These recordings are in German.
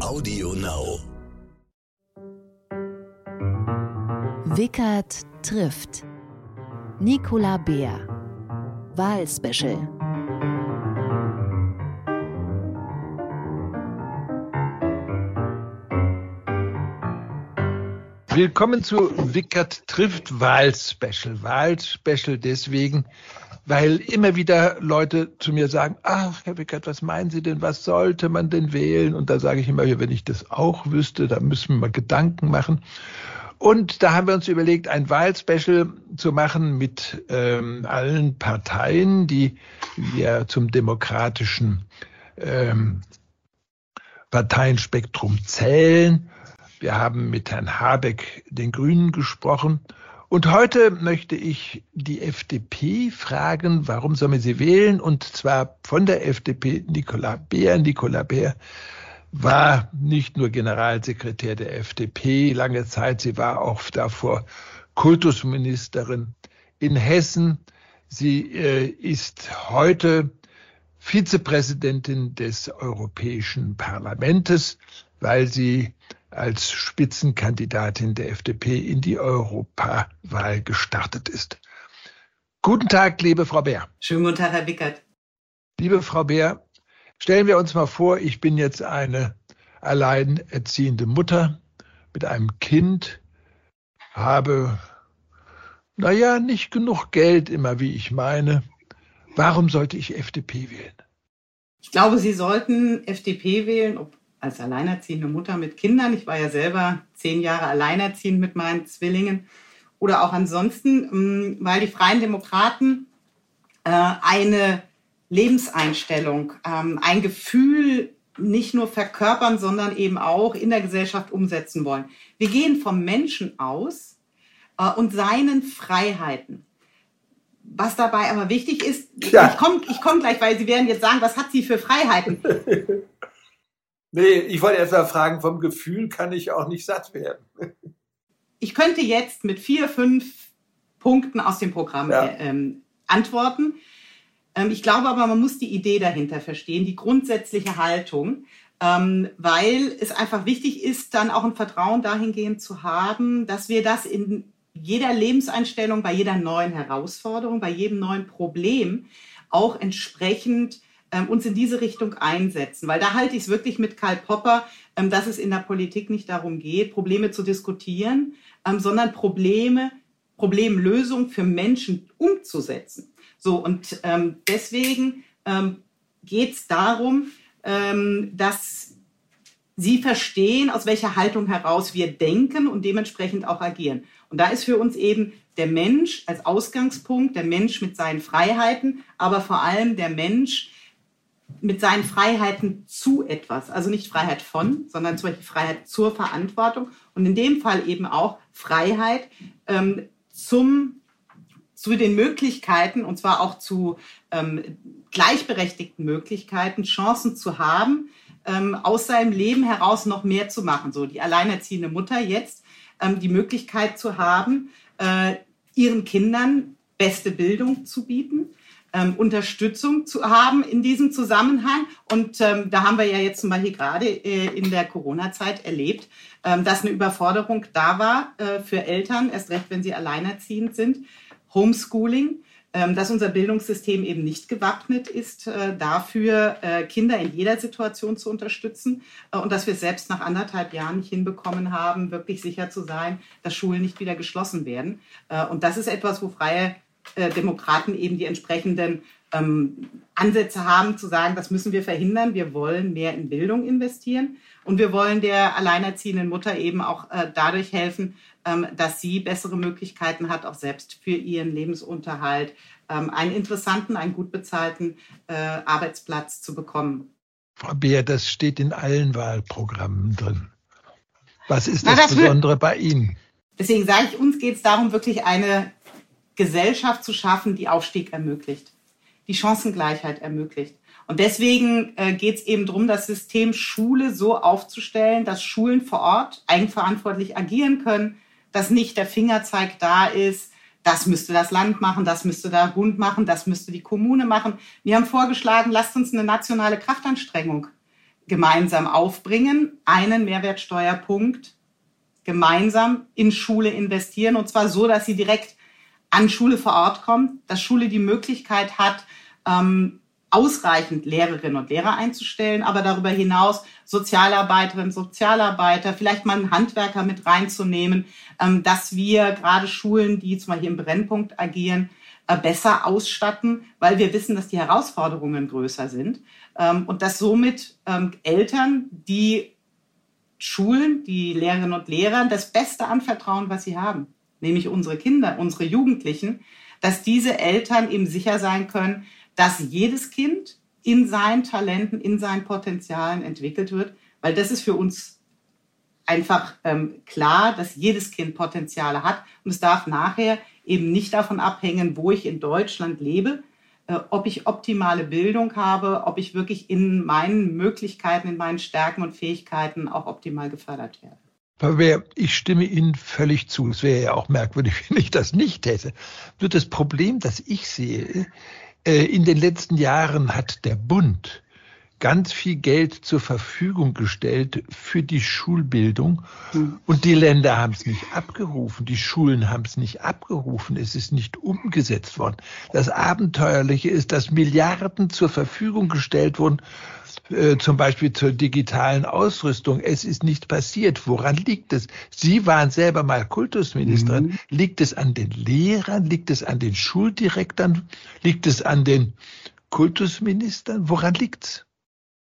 Audio Now. Wickert trifft. Nicola Beer. Wahlspecial. Willkommen zu Wickert trifft Wahlspecial. Wahlspecial deswegen, weil immer wieder Leute zu mir sagen, ach, Herr Wickert, was meinen Sie denn, was sollte man denn wählen? Und da sage ich immer, wenn ich das auch wüsste, da müssen wir mal Gedanken machen. Und da haben wir uns überlegt, ein Wahlspecial zu machen mit ähm, allen Parteien, die ja zum demokratischen ähm, Parteienspektrum zählen. Wir haben mit Herrn Habeck, den Grünen, gesprochen. Und heute möchte ich die FDP fragen, warum soll man sie wählen? Und zwar von der FDP Nicola Beer. Nicola Beer war nicht nur Generalsekretär der FDP lange Zeit, sie war auch davor Kultusministerin in Hessen. Sie äh, ist heute Vizepräsidentin des Europäischen Parlaments, weil sie als Spitzenkandidatin der FDP in die Europawahl gestartet ist. Guten Tag, liebe Frau Bär. Schönen guten Tag, Herr Wickert. Liebe Frau Bär, stellen wir uns mal vor, ich bin jetzt eine alleinerziehende Mutter mit einem Kind, habe, naja, nicht genug Geld immer, wie ich meine. Warum sollte ich FDP wählen? Ich glaube, Sie sollten FDP wählen, ob als alleinerziehende Mutter mit Kindern. Ich war ja selber zehn Jahre alleinerziehend mit meinen Zwillingen. Oder auch ansonsten, ähm, weil die Freien Demokraten äh, eine Lebenseinstellung, ähm, ein Gefühl nicht nur verkörpern, sondern eben auch in der Gesellschaft umsetzen wollen. Wir gehen vom Menschen aus äh, und seinen Freiheiten. Was dabei aber wichtig ist, ja. ich komme ich komm gleich, weil Sie werden jetzt sagen, was hat sie für Freiheiten? Nee, ich wollte erst mal fragen, vom Gefühl kann ich auch nicht satt werden. Ich könnte jetzt mit vier, fünf Punkten aus dem Programm ja. ähm, antworten. Ähm, ich glaube aber, man muss die Idee dahinter verstehen, die grundsätzliche Haltung, ähm, weil es einfach wichtig ist, dann auch ein Vertrauen dahingehend zu haben, dass wir das in jeder Lebenseinstellung, bei jeder neuen Herausforderung, bei jedem neuen Problem auch entsprechend ähm, uns in diese Richtung einsetzen. Weil da halte ich es wirklich mit Karl Popper, ähm, dass es in der Politik nicht darum geht, Probleme zu diskutieren, ähm, sondern Probleme, Problemlösungen für Menschen umzusetzen. So, und ähm, deswegen ähm, geht es darum, ähm, dass Sie verstehen, aus welcher Haltung heraus wir denken und dementsprechend auch agieren. Und da ist für uns eben der Mensch als Ausgangspunkt, der Mensch mit seinen Freiheiten, aber vor allem der Mensch mit seinen Freiheiten zu etwas. Also nicht Freiheit von, sondern zum Beispiel Freiheit zur Verantwortung und in dem Fall eben auch Freiheit ähm, zum, zu den Möglichkeiten und zwar auch zu ähm, gleichberechtigten Möglichkeiten, Chancen zu haben, ähm, aus seinem Leben heraus noch mehr zu machen. So die alleinerziehende Mutter jetzt ähm, die Möglichkeit zu haben, äh, ihren Kindern beste Bildung zu bieten, ähm, Unterstützung zu haben in diesem Zusammenhang. Und ähm, da haben wir ja jetzt zum Beispiel gerade äh, in der Corona-Zeit erlebt, ähm, dass eine Überforderung da war äh, für Eltern, erst recht, wenn sie alleinerziehend sind. Homeschooling, ähm, dass unser Bildungssystem eben nicht gewappnet ist, äh, dafür äh, Kinder in jeder Situation zu unterstützen äh, und dass wir selbst nach anderthalb Jahren nicht hinbekommen haben, wirklich sicher zu sein, dass Schulen nicht wieder geschlossen werden. Und das ist etwas, wo freie äh, Demokraten eben die entsprechenden ähm, Ansätze haben, zu sagen, das müssen wir verhindern. Wir wollen mehr in Bildung investieren und wir wollen der alleinerziehenden Mutter eben auch äh, dadurch helfen, ähm, dass sie bessere Möglichkeiten hat, auch selbst für ihren Lebensunterhalt ähm, einen interessanten, einen gut bezahlten äh, Arbeitsplatz zu bekommen. Frau Beer, das steht in allen Wahlprogrammen drin. Was ist das, Na, das Besondere bei Ihnen? Deswegen sage ich, uns geht es darum, wirklich eine Gesellschaft zu schaffen, die Aufstieg ermöglicht, die Chancengleichheit ermöglicht. Und deswegen äh, geht es eben darum, das System Schule so aufzustellen, dass Schulen vor Ort eigenverantwortlich agieren können, dass nicht der Fingerzeig da ist, das müsste das Land machen, das müsste der Bund machen, das müsste die Kommune machen. Wir haben vorgeschlagen, lasst uns eine nationale Kraftanstrengung gemeinsam aufbringen, einen Mehrwertsteuerpunkt gemeinsam in Schule investieren und zwar so, dass sie direkt an Schule vor Ort kommt, dass Schule die Möglichkeit hat, ähm, ausreichend Lehrerinnen und Lehrer einzustellen, aber darüber hinaus Sozialarbeiterinnen, Sozialarbeiter, vielleicht mal einen Handwerker mit reinzunehmen, ähm, dass wir gerade Schulen, die zum Beispiel im Brennpunkt agieren, äh, besser ausstatten, weil wir wissen, dass die Herausforderungen größer sind ähm, und dass somit ähm, Eltern, die Schulen, die Lehrerinnen und Lehrer das Beste anvertrauen, was sie haben, nämlich unsere Kinder, unsere Jugendlichen, dass diese Eltern eben sicher sein können, dass jedes Kind in seinen Talenten, in seinen Potenzialen entwickelt wird, weil das ist für uns einfach ähm, klar, dass jedes Kind Potenziale hat und es darf nachher eben nicht davon abhängen, wo ich in Deutschland lebe, äh, ob ich optimale Bildung habe, ob ich wirklich in meinen Möglichkeiten, in meinen Stärken und Fähigkeiten auch optimal gefördert werde. Ich stimme Ihnen völlig zu. Es wäre ja auch merkwürdig, wenn ich das nicht hätte. Nur das Problem, das ich sehe, äh, in den letzten Jahren hat der Bund ganz viel Geld zur Verfügung gestellt für die Schulbildung. Mhm. Und die Länder haben es nicht abgerufen, die Schulen haben es nicht abgerufen, es ist nicht umgesetzt worden. Das Abenteuerliche ist, dass Milliarden zur Verfügung gestellt wurden, äh, zum Beispiel zur digitalen Ausrüstung. Es ist nicht passiert. Woran liegt es? Sie waren selber mal Kultusministerin. Mhm. Liegt es an den Lehrern? Liegt es an den Schuldirektoren? Liegt es an den Kultusministern? Woran liegt's?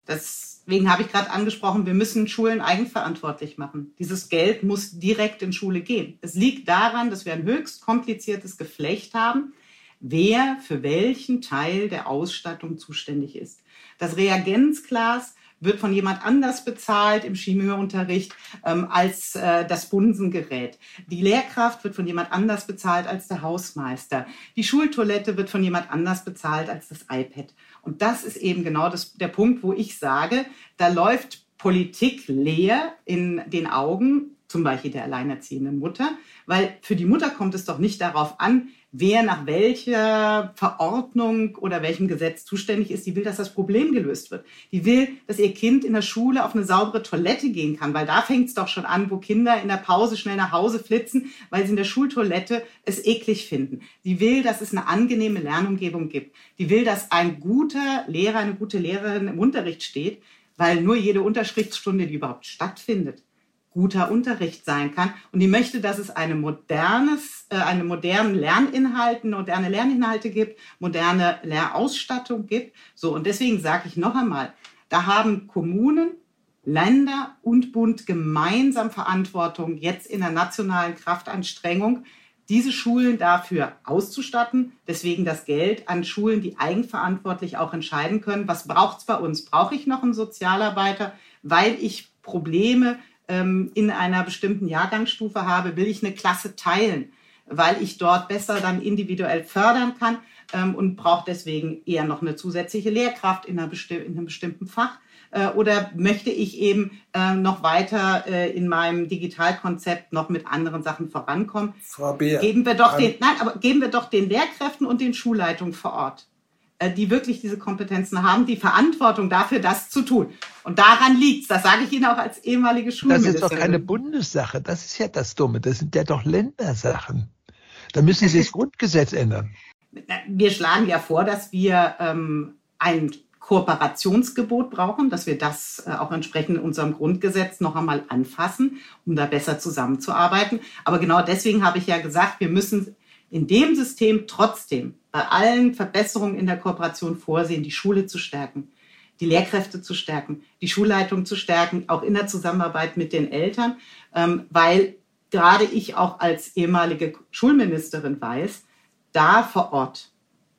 Deswegen habe ich gerade angesprochen, wir müssen Schulen eigenverantwortlich machen. Dieses Geld muss direkt in Schule gehen. Es liegt daran, dass wir ein höchst kompliziertes Geflecht haben, wer für welchen Teil der Ausstattung zuständig ist. Das Reagenzglas wird von jemand anders bezahlt im Chemieunterricht ähm, als äh, das Bunsengerät. Die Lehrkraft wird von jemand anders bezahlt als der Hausmeister. Die Schultoilette wird von jemand anders bezahlt als das iPad. Und das ist eben genau das, der Punkt, wo ich sage, da läuft Politik leer in den Augen, zum Beispiel der alleinerziehenden Mutter, weil für die Mutter kommt es doch nicht darauf an, wer nach welcher Verordnung oder welchem Gesetz zuständig ist. Die will, dass das Problem gelöst wird. Die will, dass ihr Kind in der Schule auf eine saubere Toilette gehen kann, weil da fängt es doch schon an, wo Kinder in der Pause schnell nach Hause flitzen, weil sie in der Schultoilette es eklig finden. Die will, dass es eine angenehme Lernumgebung gibt. Die will, dass ein guter Lehrer, eine gute Lehrerin im Unterricht steht, weil nur jede Unterrichtsstunde, die überhaupt stattfindet, guter Unterricht sein kann. Und die möchte, dass es eine modernes, äh, eine modernen Lerninhalte, moderne Lerninhalte gibt, moderne Lehrausstattung gibt. So, und deswegen sage ich noch einmal, da haben Kommunen, Länder und Bund gemeinsam Verantwortung, jetzt in der nationalen Kraftanstrengung, diese Schulen dafür auszustatten. Deswegen das Geld an Schulen, die eigenverantwortlich auch entscheiden können, was braucht es bei uns? Brauche ich noch einen Sozialarbeiter, weil ich Probleme ähm, in einer bestimmten Jahrgangsstufe habe, will ich eine Klasse teilen, weil ich dort besser dann individuell fördern kann ähm, und brauche deswegen eher noch eine zusätzliche Lehrkraft in, einer besti in einem bestimmten Fach. Äh, oder möchte ich eben äh, noch weiter äh, in meinem Digitalkonzept noch mit anderen Sachen vorankommen? Frau Beer. Geben wir doch den, nein, aber geben wir doch den Lehrkräften und den Schulleitungen vor Ort die wirklich diese Kompetenzen haben, die Verantwortung dafür, das zu tun. Und daran liegt's. Das sage ich Ihnen auch als ehemalige Schulministerin. Das ist doch keine Bundessache. Das ist ja das Dumme. Das sind ja doch Ländersachen. Da müssen Sie das Grundgesetz ändern. Wir schlagen ja vor, dass wir ähm, ein Kooperationsgebot brauchen, dass wir das äh, auch entsprechend in unserem Grundgesetz noch einmal anfassen, um da besser zusammenzuarbeiten. Aber genau deswegen habe ich ja gesagt, wir müssen in dem System trotzdem bei allen Verbesserungen in der Kooperation vorsehen, die Schule zu stärken, die Lehrkräfte zu stärken, die Schulleitung zu stärken, auch in der Zusammenarbeit mit den Eltern, ähm, weil gerade ich auch als ehemalige Schulministerin weiß, da vor Ort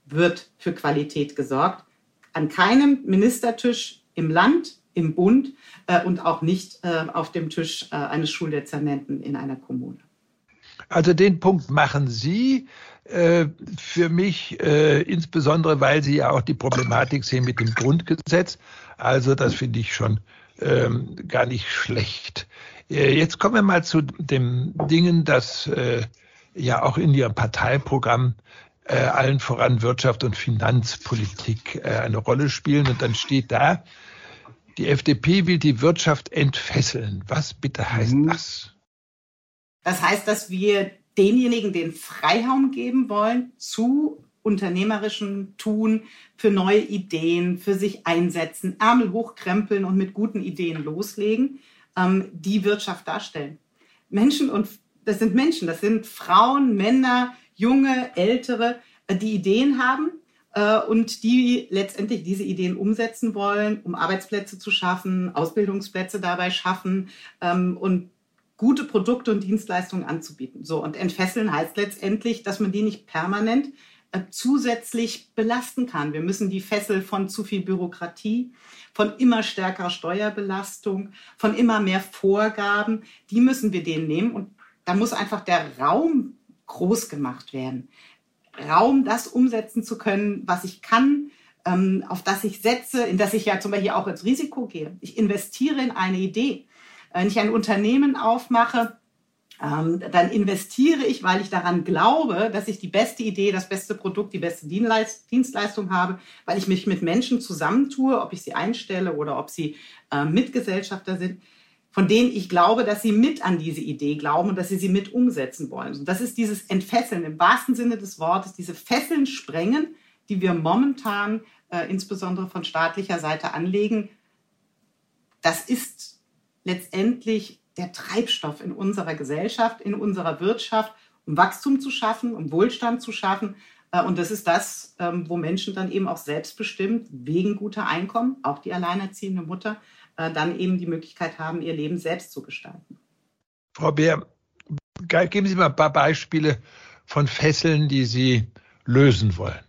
wird für Qualität gesorgt. An keinem Ministertisch im Land, im Bund äh, und auch nicht äh, auf dem Tisch äh, eines Schuldezernenten in einer Kommune. Also den Punkt machen Sie äh, für mich, äh, insbesondere weil Sie ja auch die Problematik sehen mit dem Grundgesetz. Also das finde ich schon ähm, gar nicht schlecht. Äh, jetzt kommen wir mal zu den Dingen, dass äh, ja auch in Ihrem Parteiprogramm äh, allen voran Wirtschaft und Finanzpolitik äh, eine Rolle spielen. Und dann steht da, Die FDP will die Wirtschaft entfesseln. Was bitte heißt mhm. das? Das heißt, dass wir denjenigen den Freiraum geben wollen zu unternehmerischem Tun, für neue Ideen, für sich einsetzen, Ärmel hochkrempeln und mit guten Ideen loslegen, ähm, die Wirtschaft darstellen. Menschen und das sind Menschen, das sind Frauen, Männer, junge, ältere, äh, die Ideen haben äh, und die letztendlich diese Ideen umsetzen wollen, um Arbeitsplätze zu schaffen, Ausbildungsplätze dabei schaffen ähm, und gute Produkte und Dienstleistungen anzubieten. So und entfesseln heißt letztendlich, dass man die nicht permanent äh, zusätzlich belasten kann. Wir müssen die Fessel von zu viel Bürokratie, von immer stärkerer Steuerbelastung, von immer mehr Vorgaben, die müssen wir denen nehmen und da muss einfach der Raum groß gemacht werden. Raum, das umsetzen zu können, was ich kann, ähm, auf das ich setze, in das ich ja zum Beispiel auch ins Risiko gehe. Ich investiere in eine Idee. Wenn ich ein Unternehmen aufmache, ähm, dann investiere ich, weil ich daran glaube, dass ich die beste Idee, das beste Produkt, die beste Dienstleistung habe, weil ich mich mit Menschen zusammentue, ob ich sie einstelle oder ob sie äh, Mitgesellschafter sind, von denen ich glaube, dass sie mit an diese Idee glauben und dass sie sie mit umsetzen wollen. Und das ist dieses Entfesseln im wahrsten Sinne des Wortes, diese Fesseln sprengen, die wir momentan äh, insbesondere von staatlicher Seite anlegen. Das ist letztendlich der Treibstoff in unserer Gesellschaft, in unserer Wirtschaft, um Wachstum zu schaffen, um Wohlstand zu schaffen. Äh, und das ist das, ähm, wo Menschen dann eben auch selbstbestimmt wegen guter Einkommen, auch die alleinerziehende Mutter, äh, dann eben die Möglichkeit haben, ihr Leben selbst zu gestalten. Frau Beer, geben Sie mal ein paar Beispiele von Fesseln, die Sie lösen wollen.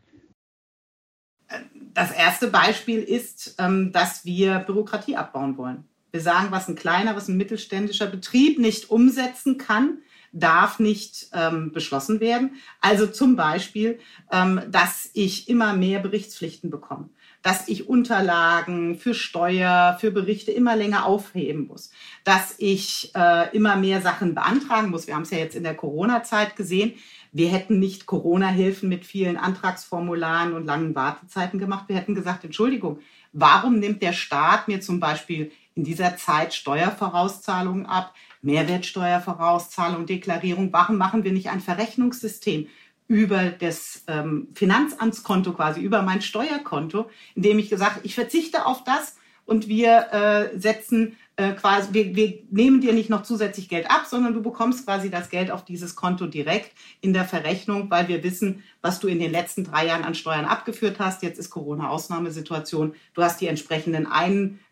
Das erste Beispiel ist, ähm, dass wir Bürokratie abbauen wollen. Wir sagen, was ein kleiner, was ein mittelständischer Betrieb nicht umsetzen kann, darf nicht ähm, beschlossen werden. Also zum Beispiel, ähm, dass ich immer mehr Berichtspflichten bekomme dass ich Unterlagen für Steuer, für Berichte immer länger aufheben muss, dass ich äh, immer mehr Sachen beantragen muss. Wir haben es ja jetzt in der Corona-Zeit gesehen. Wir hätten nicht Corona-Hilfen mit vielen Antragsformularen und langen Wartezeiten gemacht. Wir hätten gesagt, Entschuldigung, warum nimmt der Staat mir zum Beispiel in dieser Zeit Steuervorauszahlungen ab, Mehrwertsteuervorauszahlung, Deklarierung? Warum machen wir nicht ein Verrechnungssystem? über das ähm, Finanzamtskonto quasi, über mein Steuerkonto, indem ich gesagt, ich verzichte auf das und wir äh, setzen äh, quasi, wir, wir nehmen dir nicht noch zusätzlich Geld ab, sondern du bekommst quasi das Geld auf dieses Konto direkt in der Verrechnung, weil wir wissen, was du in den letzten drei Jahren an Steuern abgeführt hast. Jetzt ist Corona-Ausnahmesituation. Du hast die entsprechenden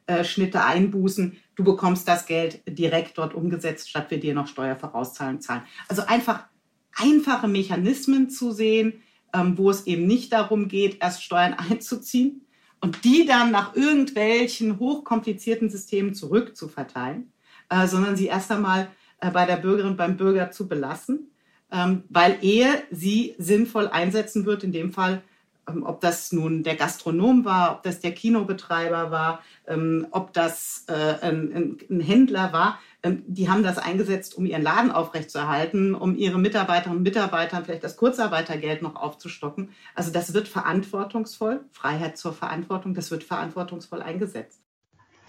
Einschnitte, Einbußen. Du bekommst das Geld direkt dort umgesetzt, statt wir dir noch Steuervorauszahlen zahlen. Also einfach einfache Mechanismen zu sehen, ähm, wo es eben nicht darum geht, erst Steuern einzuziehen und die dann nach irgendwelchen hochkomplizierten Systemen zurückzuverteilen, äh, sondern sie erst einmal äh, bei der Bürgerin, beim Bürger zu belassen, ähm, weil er sie sinnvoll einsetzen wird, in dem Fall ob das nun der Gastronom war, ob das der Kinobetreiber war, ähm, ob das äh, ein, ein, Händler war, ähm, die haben das eingesetzt, um ihren Laden aufrechtzuerhalten, um ihre Mitarbeiterinnen und Mitarbeitern vielleicht das Kurzarbeitergeld noch aufzustocken. Also das wird verantwortungsvoll, Freiheit zur Verantwortung, das wird verantwortungsvoll eingesetzt.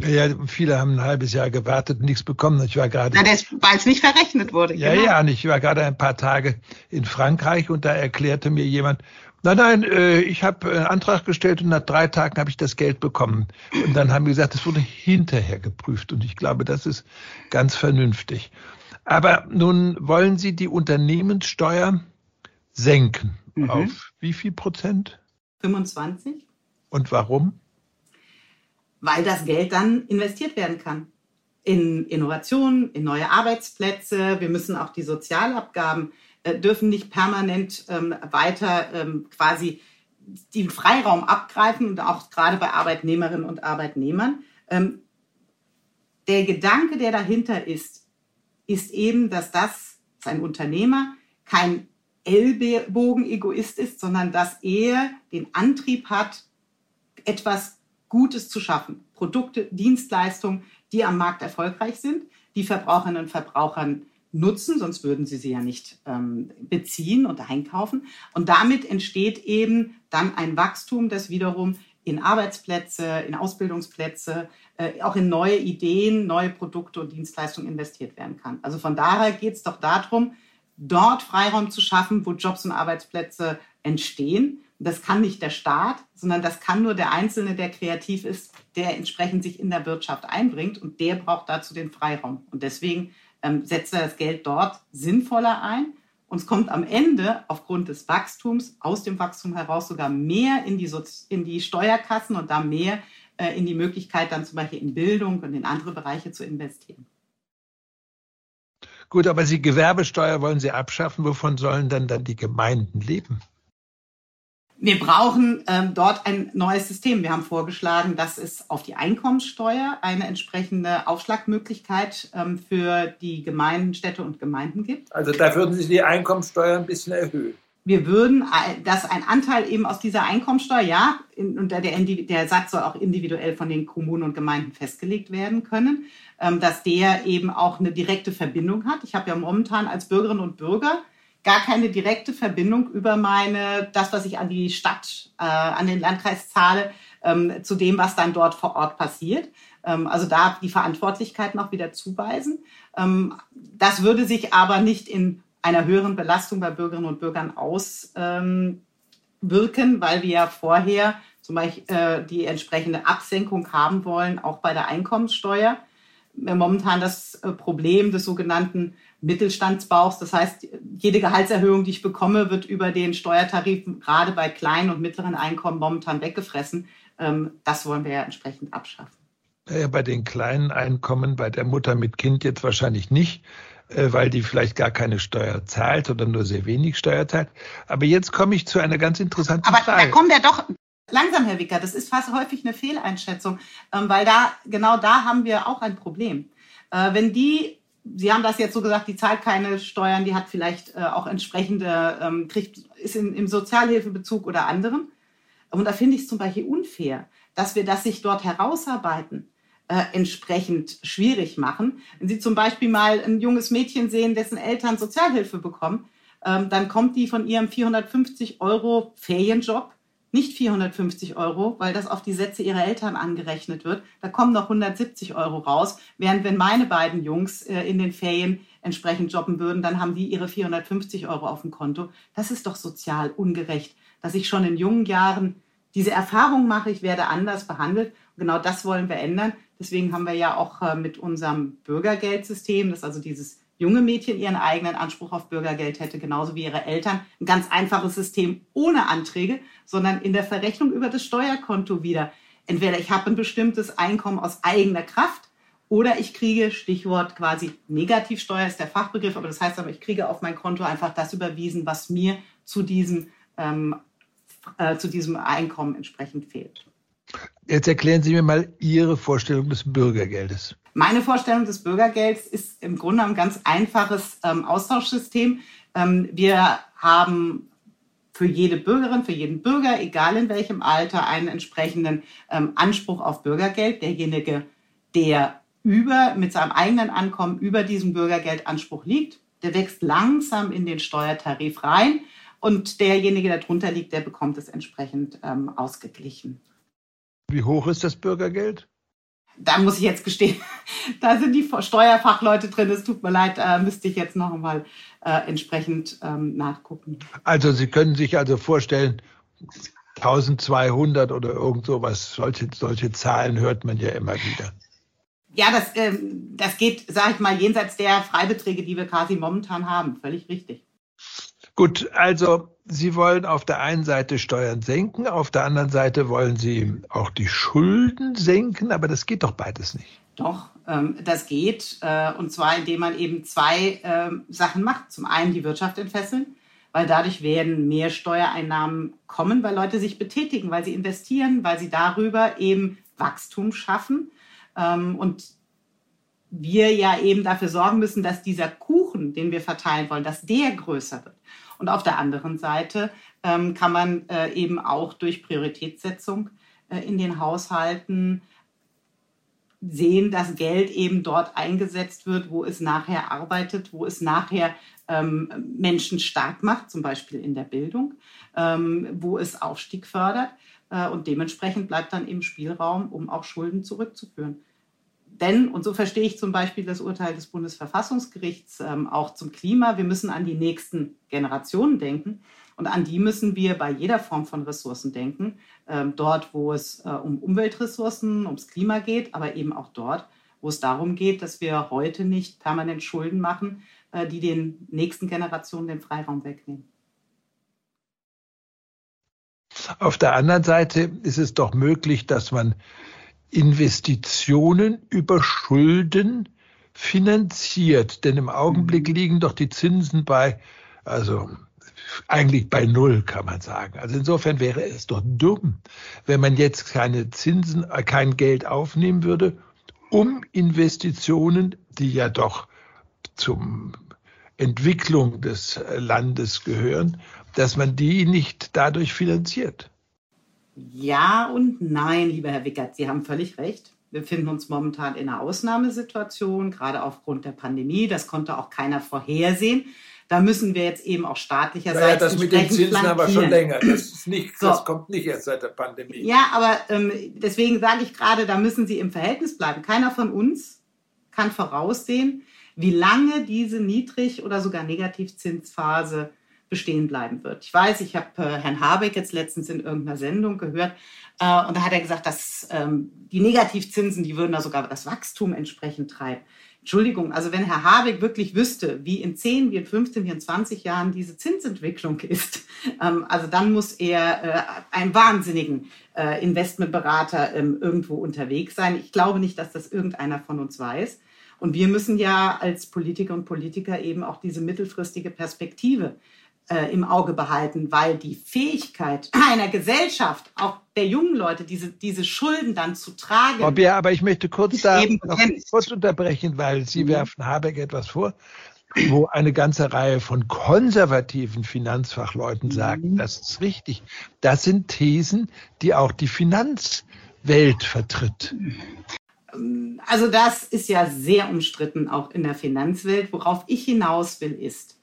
Ja, viele haben ein halbes Jahr gewartet und nichts bekommen. Ich war gerade. Ja, weil es nicht verrechnet wurde. Ja, genau. ja, und ich war gerade ein paar Tage in Frankreich und da erklärte mir jemand, Nein, nein, äh, ich habe einen Antrag gestellt und nach drei Tagen habe ich das Geld bekommen. Und dann haben wir gesagt, es wurde hinterher geprüft. Und ich glaube, das ist ganz vernünftig. Aber nun wollen Sie die Unternehmenssteuer senken. Mhm. Auf wie viel Prozent? 25. Und warum? Weil das Geld dann investiert werden kann. In Innovationen, in neue Arbeitsplätze. Wir müssen auch die Sozialabgaben äh, dürfen nicht permanent ähm, weiter ähm, quasi den Freiraum abgreifen und auch gerade bei Arbeitnehmerinnen und Arbeitnehmern. Ähm, der Gedanke, der dahinter ist, ist eben, dass das ein Unternehmer kein Ellbogen-Egoist ist, sondern dass er den Antrieb hat, etwas Gutes zu schaffen. Produkte, Dienstleistungen, die am Markt erfolgreich sind, die Verbraucherinnen und Verbrauchern nutzen, sonst würden sie sie ja nicht ähm, beziehen und einkaufen. Und damit entsteht eben dann ein Wachstum, das wiederum in Arbeitsplätze, in Ausbildungsplätze, äh, auch in neue Ideen, neue Produkte und Dienstleistungen investiert werden kann. Also von daher geht es doch darum, dort Freiraum zu schaffen, wo Jobs und Arbeitsplätze entstehen. Das kann nicht der Staat, sondern das kann nur der Einzelne, der kreativ ist, der entsprechend sich in der Wirtschaft einbringt und der braucht dazu den Freiraum. Und deswegen ähm, setzt er das Geld dort sinnvoller ein. Und es kommt am Ende aufgrund des Wachstums, aus dem Wachstum heraus sogar mehr in die, Sozi in die Steuerkassen und da mehr äh, in die Möglichkeit, dann zum Beispiel in Bildung und in andere Bereiche zu investieren. Gut, aber Sie Gewerbesteuer wollen Sie abschaffen. Wovon sollen dann dann die Gemeinden leben? Wir brauchen ähm, dort ein neues System. Wir haben vorgeschlagen, dass es auf die Einkommenssteuer eine entsprechende Aufschlagmöglichkeit ähm, für die Gemeinden, Städte und Gemeinden gibt. Also da würden Sie die Einkommenssteuer ein bisschen erhöhen. Wir würden, äh, dass ein Anteil eben aus dieser Einkommenssteuer, ja, und der, der Satz soll auch individuell von den Kommunen und Gemeinden festgelegt werden können, ähm, dass der eben auch eine direkte Verbindung hat. Ich habe ja momentan als Bürgerinnen und Bürger gar keine direkte Verbindung über meine, das, was ich an die Stadt, äh, an den Landkreis zahle, ähm, zu dem, was dann dort vor Ort passiert. Ähm, also da die Verantwortlichkeit noch wieder zuweisen. Ähm, das würde sich aber nicht in einer höheren Belastung bei Bürgerinnen und Bürgern auswirken, weil wir ja vorher zum Beispiel äh, die entsprechende Absenkung haben wollen, auch bei der Einkommenssteuer. Momentan das äh, Problem des sogenannten Mittelstandsbauchs. Das heißt, jede Gehaltserhöhung, die ich bekomme, wird über den Steuertarif gerade bei kleinen und mittleren Einkommen momentan weggefressen. Ähm, das wollen wir ja entsprechend abschaffen. Ja, bei den kleinen Einkommen, bei der Mutter mit Kind jetzt wahrscheinlich nicht, äh, weil die vielleicht gar keine Steuer zahlt oder nur sehr wenig Steuer zahlt. Aber jetzt komme ich zu einer ganz interessanten Aber Frage. Aber da kommen wir doch langsam, Herr Wicker. Das ist fast häufig eine Fehleinschätzung, ähm, weil da genau da haben wir auch ein Problem. Äh, wenn die Sie haben das jetzt so gesagt, die zahlt keine Steuern, die hat vielleicht äh, auch entsprechende, ähm, kriegt, ist in, im Sozialhilfebezug oder anderem. Und da finde ich es zum Beispiel unfair, dass wir das sich dort herausarbeiten, äh, entsprechend schwierig machen. Wenn Sie zum Beispiel mal ein junges Mädchen sehen, dessen Eltern Sozialhilfe bekommen, ähm, dann kommt die von ihrem 450 Euro Ferienjob nicht 450 Euro, weil das auf die Sätze ihrer Eltern angerechnet wird. Da kommen noch 170 Euro raus. Während wenn meine beiden Jungs äh, in den Ferien entsprechend jobben würden, dann haben die ihre 450 Euro auf dem Konto. Das ist doch sozial ungerecht, dass ich schon in jungen Jahren diese Erfahrung mache, ich werde anders behandelt. Und genau das wollen wir ändern. Deswegen haben wir ja auch äh, mit unserem Bürgergeldsystem, das also dieses junge Mädchen ihren eigenen Anspruch auf Bürgergeld hätte, genauso wie ihre Eltern. Ein ganz einfaches System ohne Anträge, sondern in der Verrechnung über das Steuerkonto wieder. Entweder ich habe ein bestimmtes Einkommen aus eigener Kraft oder ich kriege, Stichwort quasi Negativsteuer ist der Fachbegriff, aber das heißt aber, ich kriege auf mein Konto einfach das überwiesen, was mir zu diesem, ähm, äh, zu diesem Einkommen entsprechend fehlt. Jetzt erklären Sie mir mal Ihre Vorstellung des Bürgergeldes. Meine Vorstellung des Bürgergelds ist im Grunde ein ganz einfaches ähm, Austauschsystem. Ähm, wir haben für jede Bürgerin, für jeden Bürger, egal in welchem Alter, einen entsprechenden ähm, Anspruch auf Bürgergeld. Derjenige, der über, mit seinem eigenen Ankommen über diesem Bürgergeldanspruch liegt, der wächst langsam in den Steuertarif rein und derjenige, der drunter liegt, der bekommt es entsprechend ähm, ausgeglichen. Wie hoch ist das Bürgergeld? Da muss ich jetzt gestehen, da sind die Steuerfachleute drin. Es tut mir leid, äh, müsste ich jetzt noch mal äh, entsprechend ähm, nachgucken. Also Sie können sich also vorstellen, 1200 oder irgend sowas, solche, solche Zahlen hört man ja immer wieder. Ja, das, ähm, das geht, sage ich mal, jenseits der Freibeträge, die wir quasi momentan haben. Völlig richtig. Gut, also Sie wollen auf der einen Seite Steuern senken, auf der anderen Seite wollen Sie auch die Schulden senken, aber das geht doch beides nicht. Doch, ähm, das geht. Äh, und zwar, indem man eben zwei äh, Sachen macht. Zum einen die Wirtschaft entfesseln, weil dadurch werden mehr Steuereinnahmen kommen, weil Leute sich betätigen, weil sie investieren, weil sie darüber eben Wachstum schaffen. Ähm, und wir ja eben dafür sorgen müssen, dass dieser Kuchen, den wir verteilen wollen, dass der größer wird. Und auf der anderen Seite ähm, kann man äh, eben auch durch Prioritätssetzung äh, in den Haushalten sehen, dass Geld eben dort eingesetzt wird, wo es nachher arbeitet, wo es nachher ähm, Menschen stark macht, zum Beispiel in der Bildung, ähm, wo es Aufstieg fördert. Äh, und dementsprechend bleibt dann eben Spielraum, um auch Schulden zurückzuführen. Denn, und so verstehe ich zum Beispiel das Urteil des Bundesverfassungsgerichts ähm, auch zum Klima, wir müssen an die nächsten Generationen denken. Und an die müssen wir bei jeder Form von Ressourcen denken. Ähm, dort, wo es äh, um Umweltressourcen, ums Klima geht, aber eben auch dort, wo es darum geht, dass wir heute nicht permanent Schulden machen, äh, die den nächsten Generationen den Freiraum wegnehmen. Auf der anderen Seite ist es doch möglich, dass man Investitionen über Schulden finanziert. Denn im Augenblick mhm. liegen doch die Zinsen bei, also eigentlich bei Null, kann man sagen. Also insofern wäre es doch dumm, wenn man jetzt keine Zinsen, äh, kein Geld aufnehmen würde, um Investitionen, die ja doch zum Entwicklung des Landes gehören, dass man die nicht dadurch finanziert. Ja und nein, lieber Herr Wickert, Sie haben völlig recht. Wir befinden uns momentan in einer Ausnahmesituation, gerade aufgrund der Pandemie. Das konnte auch keiner vorhersehen. Da müssen wir jetzt eben auch staatlicherseits. Ja, das mit den Zinsen flankieren. aber schon länger. Das, ist nicht, so. das kommt nicht erst seit der Pandemie. Ja, aber ähm, deswegen sage ich gerade, da müssen Sie im Verhältnis bleiben. Keiner von uns kann voraussehen, wie lange diese Niedrig- oder sogar Negativzinsphase bestehen bleiben wird. Ich weiß, ich habe äh, Herrn Habeck jetzt letztens in irgendeiner Sendung gehört äh, und da hat er gesagt, dass ähm, die Negativzinsen, die würden da sogar das Wachstum entsprechend treiben. Entschuldigung, also wenn Herr Habeck wirklich wüsste, wie in 10, wie in 15, wie in 20 Jahren diese Zinsentwicklung ist, ähm, also dann muss er äh, einen wahnsinnigen äh, Investmentberater ähm, irgendwo unterwegs sein. Ich glaube nicht, dass das irgendeiner von uns weiß. Und wir müssen ja als Politiker und Politiker eben auch diese mittelfristige Perspektive äh, im Auge behalten, weil die Fähigkeit einer Gesellschaft, auch der jungen Leute, diese, diese Schulden dann zu tragen. Frau Bär, aber ich möchte kurz da noch kurz unterbrechen, weil Sie mhm. werfen Habeck etwas vor, wo eine ganze Reihe von konservativen Finanzfachleuten mhm. sagen, das ist richtig. Das sind Thesen, die auch die Finanzwelt vertritt. Also das ist ja sehr umstritten, auch in der Finanzwelt. Worauf ich hinaus will, ist,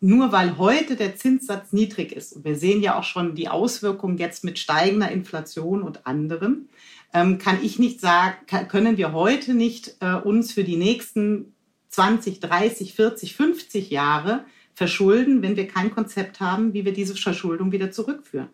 nur weil heute der Zinssatz niedrig ist, und wir sehen ja auch schon die Auswirkungen jetzt mit steigender Inflation und anderem, ähm, kann ich nicht sagen, können wir heute nicht äh, uns für die nächsten 20, 30, 40, 50 Jahre verschulden, wenn wir kein Konzept haben, wie wir diese Verschuldung wieder zurückführen.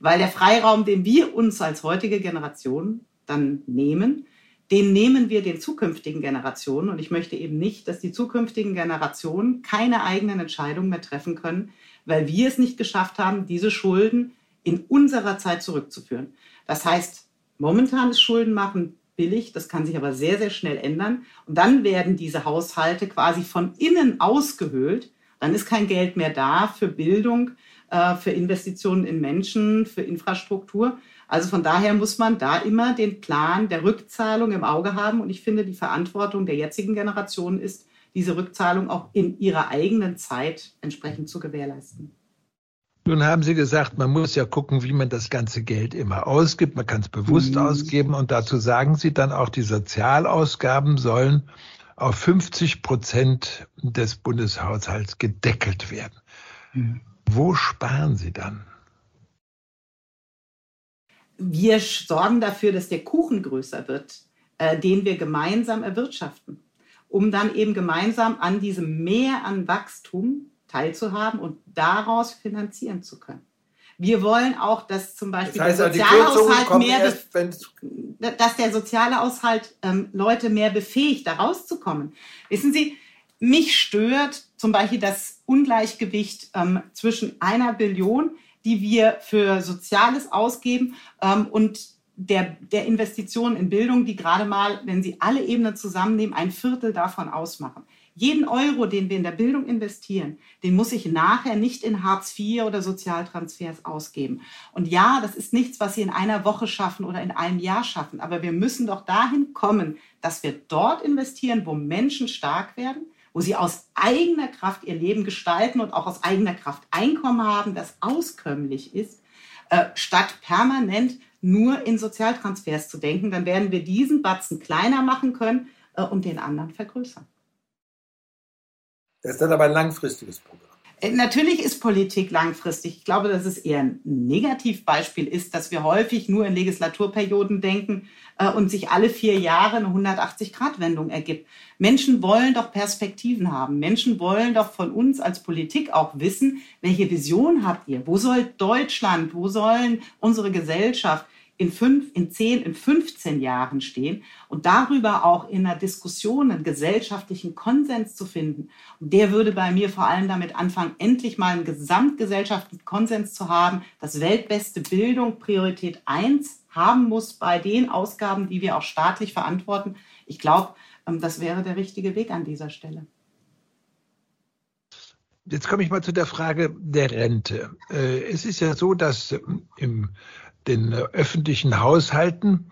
Weil der Freiraum, den wir uns als heutige Generation dann nehmen, den nehmen wir den zukünftigen Generationen. Und ich möchte eben nicht, dass die zukünftigen Generationen keine eigenen Entscheidungen mehr treffen können, weil wir es nicht geschafft haben, diese Schulden in unserer Zeit zurückzuführen. Das heißt, momentan ist Schuldenmachen billig, das kann sich aber sehr, sehr schnell ändern. Und dann werden diese Haushalte quasi von innen ausgehöhlt. Dann ist kein Geld mehr da für Bildung, äh, für Investitionen in Menschen, für Infrastruktur. Also von daher muss man da immer den Plan der Rückzahlung im Auge haben. Und ich finde, die Verantwortung der jetzigen Generation ist, diese Rückzahlung auch in ihrer eigenen Zeit entsprechend zu gewährleisten. Nun haben Sie gesagt, man muss ja gucken, wie man das ganze Geld immer ausgibt. Man kann es bewusst mhm. ausgeben. Und dazu sagen Sie dann auch, die Sozialausgaben sollen auf 50 Prozent des Bundeshaushalts gedeckelt werden. Mhm. Wo sparen Sie dann? Wir sorgen dafür, dass der Kuchen größer wird, äh, den wir gemeinsam erwirtschaften, um dann eben gemeinsam an diesem Mehr an Wachstum teilzuhaben und daraus finanzieren zu können. Wir wollen auch, dass zum Beispiel das heißt, der soziale Haushalt mehr, erst, dass der soziale Haushalt ähm, Leute mehr befähigt, da rauszukommen. Wissen Sie, mich stört zum Beispiel das Ungleichgewicht ähm, zwischen einer Billion, die wir für Soziales ausgeben ähm, und der, der Investitionen in Bildung, die gerade mal, wenn Sie alle Ebenen zusammennehmen, ein Viertel davon ausmachen. Jeden Euro, den wir in der Bildung investieren, den muss ich nachher nicht in Hartz IV oder Sozialtransfers ausgeben. Und ja, das ist nichts, was Sie in einer Woche schaffen oder in einem Jahr schaffen. Aber wir müssen doch dahin kommen, dass wir dort investieren, wo Menschen stark werden, wo sie aus eigener Kraft ihr Leben gestalten und auch aus eigener Kraft Einkommen haben, das auskömmlich ist, äh, statt permanent nur in Sozialtransfers zu denken. Dann werden wir diesen Batzen kleiner machen können äh, und den anderen vergrößern. Das ist dann aber ein langfristiges Programm. Äh, natürlich ist Politik langfristig. Ich glaube, dass es eher ein Negativbeispiel ist, dass wir häufig nur in Legislaturperioden denken äh, und sich alle vier Jahre eine 180-Grad-Wendung ergibt. Menschen wollen doch Perspektiven haben. Menschen wollen doch von uns als Politik auch wissen, welche Vision habt ihr? Wo soll Deutschland, wo sollen unsere Gesellschaft in fünf, in zehn, in 15 Jahren stehen und darüber auch in einer Diskussion einen gesellschaftlichen Konsens zu finden. Und der würde bei mir vor allem damit anfangen, endlich mal einen gesamtgesellschaftlichen Konsens zu haben, dass weltbeste Bildung Priorität eins haben muss bei den Ausgaben, die wir auch staatlich verantworten. Ich glaube, ähm, das wäre der richtige Weg an dieser Stelle. Jetzt komme ich mal zu der Frage der Rente. Äh, es ist ja so, dass im den öffentlichen Haushalten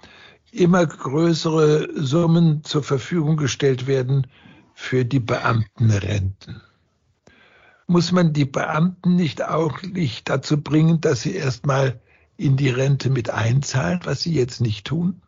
immer größere Summen zur Verfügung gestellt werden für die Beamtenrenten. Muss man die Beamten nicht auch nicht dazu bringen, dass sie erstmal in die Rente mit einzahlen, was sie jetzt nicht tun?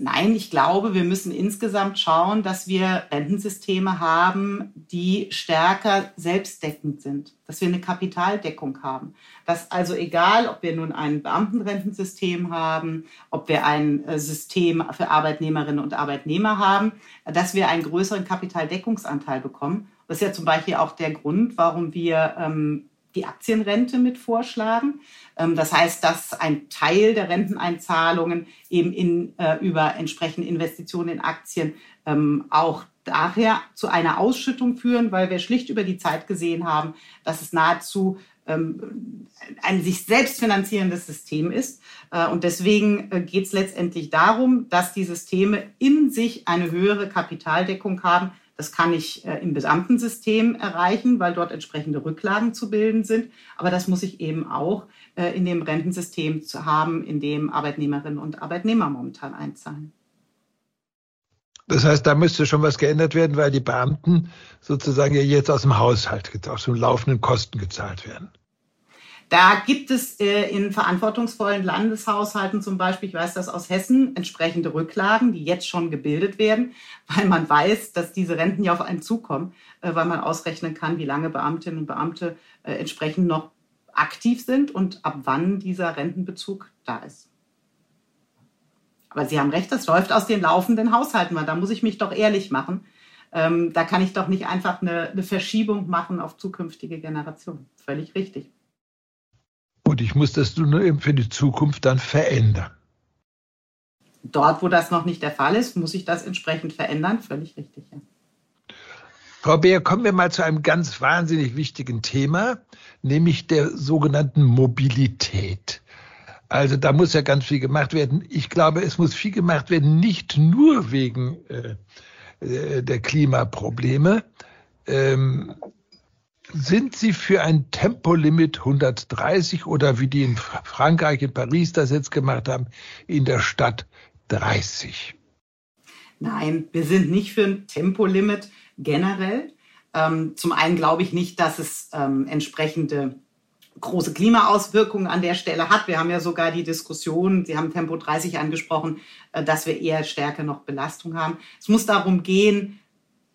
Nein, ich glaube, wir müssen insgesamt schauen, dass wir Rentensysteme haben, die stärker selbstdeckend sind, dass wir eine Kapitaldeckung haben. Dass also egal, ob wir nun ein Beamtenrentensystem haben, ob wir ein äh, System für Arbeitnehmerinnen und Arbeitnehmer haben, dass wir einen größeren Kapitaldeckungsanteil bekommen. Das ist ja zum Beispiel auch der Grund, warum wir ähm, die Aktienrente mit vorschlagen. Ähm, das heißt, dass ein Teil der Renteneinzahlungen eben in, äh, über entsprechende Investitionen in Aktien ähm, auch daher zu einer Ausschüttung führen, weil wir schlicht über die Zeit gesehen haben, dass es nahezu ähm, ein sich selbst finanzierendes System ist. Äh, und deswegen äh, geht es letztendlich darum, dass die Systeme in sich eine höhere Kapitaldeckung haben, das kann ich äh, im Beamtensystem erreichen, weil dort entsprechende Rücklagen zu bilden sind. Aber das muss ich eben auch äh, in dem Rentensystem zu haben, in dem Arbeitnehmerinnen und Arbeitnehmer momentan einzahlen. Das heißt, da müsste schon was geändert werden, weil die Beamten sozusagen ja jetzt aus dem Haushalt, aus den laufenden Kosten gezahlt werden. Da gibt es äh, in verantwortungsvollen Landeshaushalten zum Beispiel, ich weiß das aus Hessen, entsprechende Rücklagen, die jetzt schon gebildet werden, weil man weiß, dass diese Renten ja auf einen zukommen, äh, weil man ausrechnen kann, wie lange Beamtinnen und Beamte äh, entsprechend noch aktiv sind und ab wann dieser Rentenbezug da ist. Aber Sie haben recht, das läuft aus den laufenden Haushalten, weil da muss ich mich doch ehrlich machen. Ähm, da kann ich doch nicht einfach eine, eine Verschiebung machen auf zukünftige Generationen. Völlig richtig. Und ich muss das nur eben für die Zukunft dann verändern. Dort, wo das noch nicht der Fall ist, muss ich das entsprechend verändern. Völlig richtig. Ja. Frau Beer, kommen wir mal zu einem ganz wahnsinnig wichtigen Thema, nämlich der sogenannten Mobilität. Also da muss ja ganz viel gemacht werden. Ich glaube, es muss viel gemacht werden, nicht nur wegen äh, äh der Klimaprobleme. Ähm, sind Sie für ein Tempolimit 130 oder wie die in Frankreich, in Paris das jetzt gemacht haben, in der Stadt 30? Nein, wir sind nicht für ein Tempolimit generell. Ähm, zum einen glaube ich nicht, dass es ähm, entsprechende große Klimaauswirkungen an der Stelle hat. Wir haben ja sogar die Diskussion, Sie haben Tempo 30 angesprochen, äh, dass wir eher stärker noch Belastung haben. Es muss darum gehen,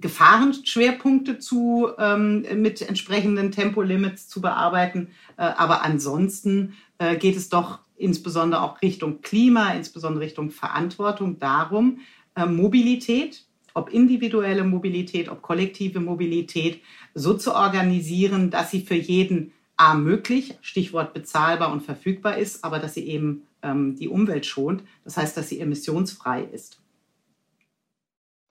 Gefahrenschwerpunkte zu, ähm, mit entsprechenden Tempolimits zu bearbeiten. Äh, aber ansonsten äh, geht es doch insbesondere auch Richtung Klima, insbesondere Richtung Verantwortung darum, äh, Mobilität, ob individuelle Mobilität, ob kollektive Mobilität, so zu organisieren, dass sie für jeden A möglich, Stichwort bezahlbar und verfügbar ist, aber dass sie eben ähm, die Umwelt schont. Das heißt, dass sie emissionsfrei ist.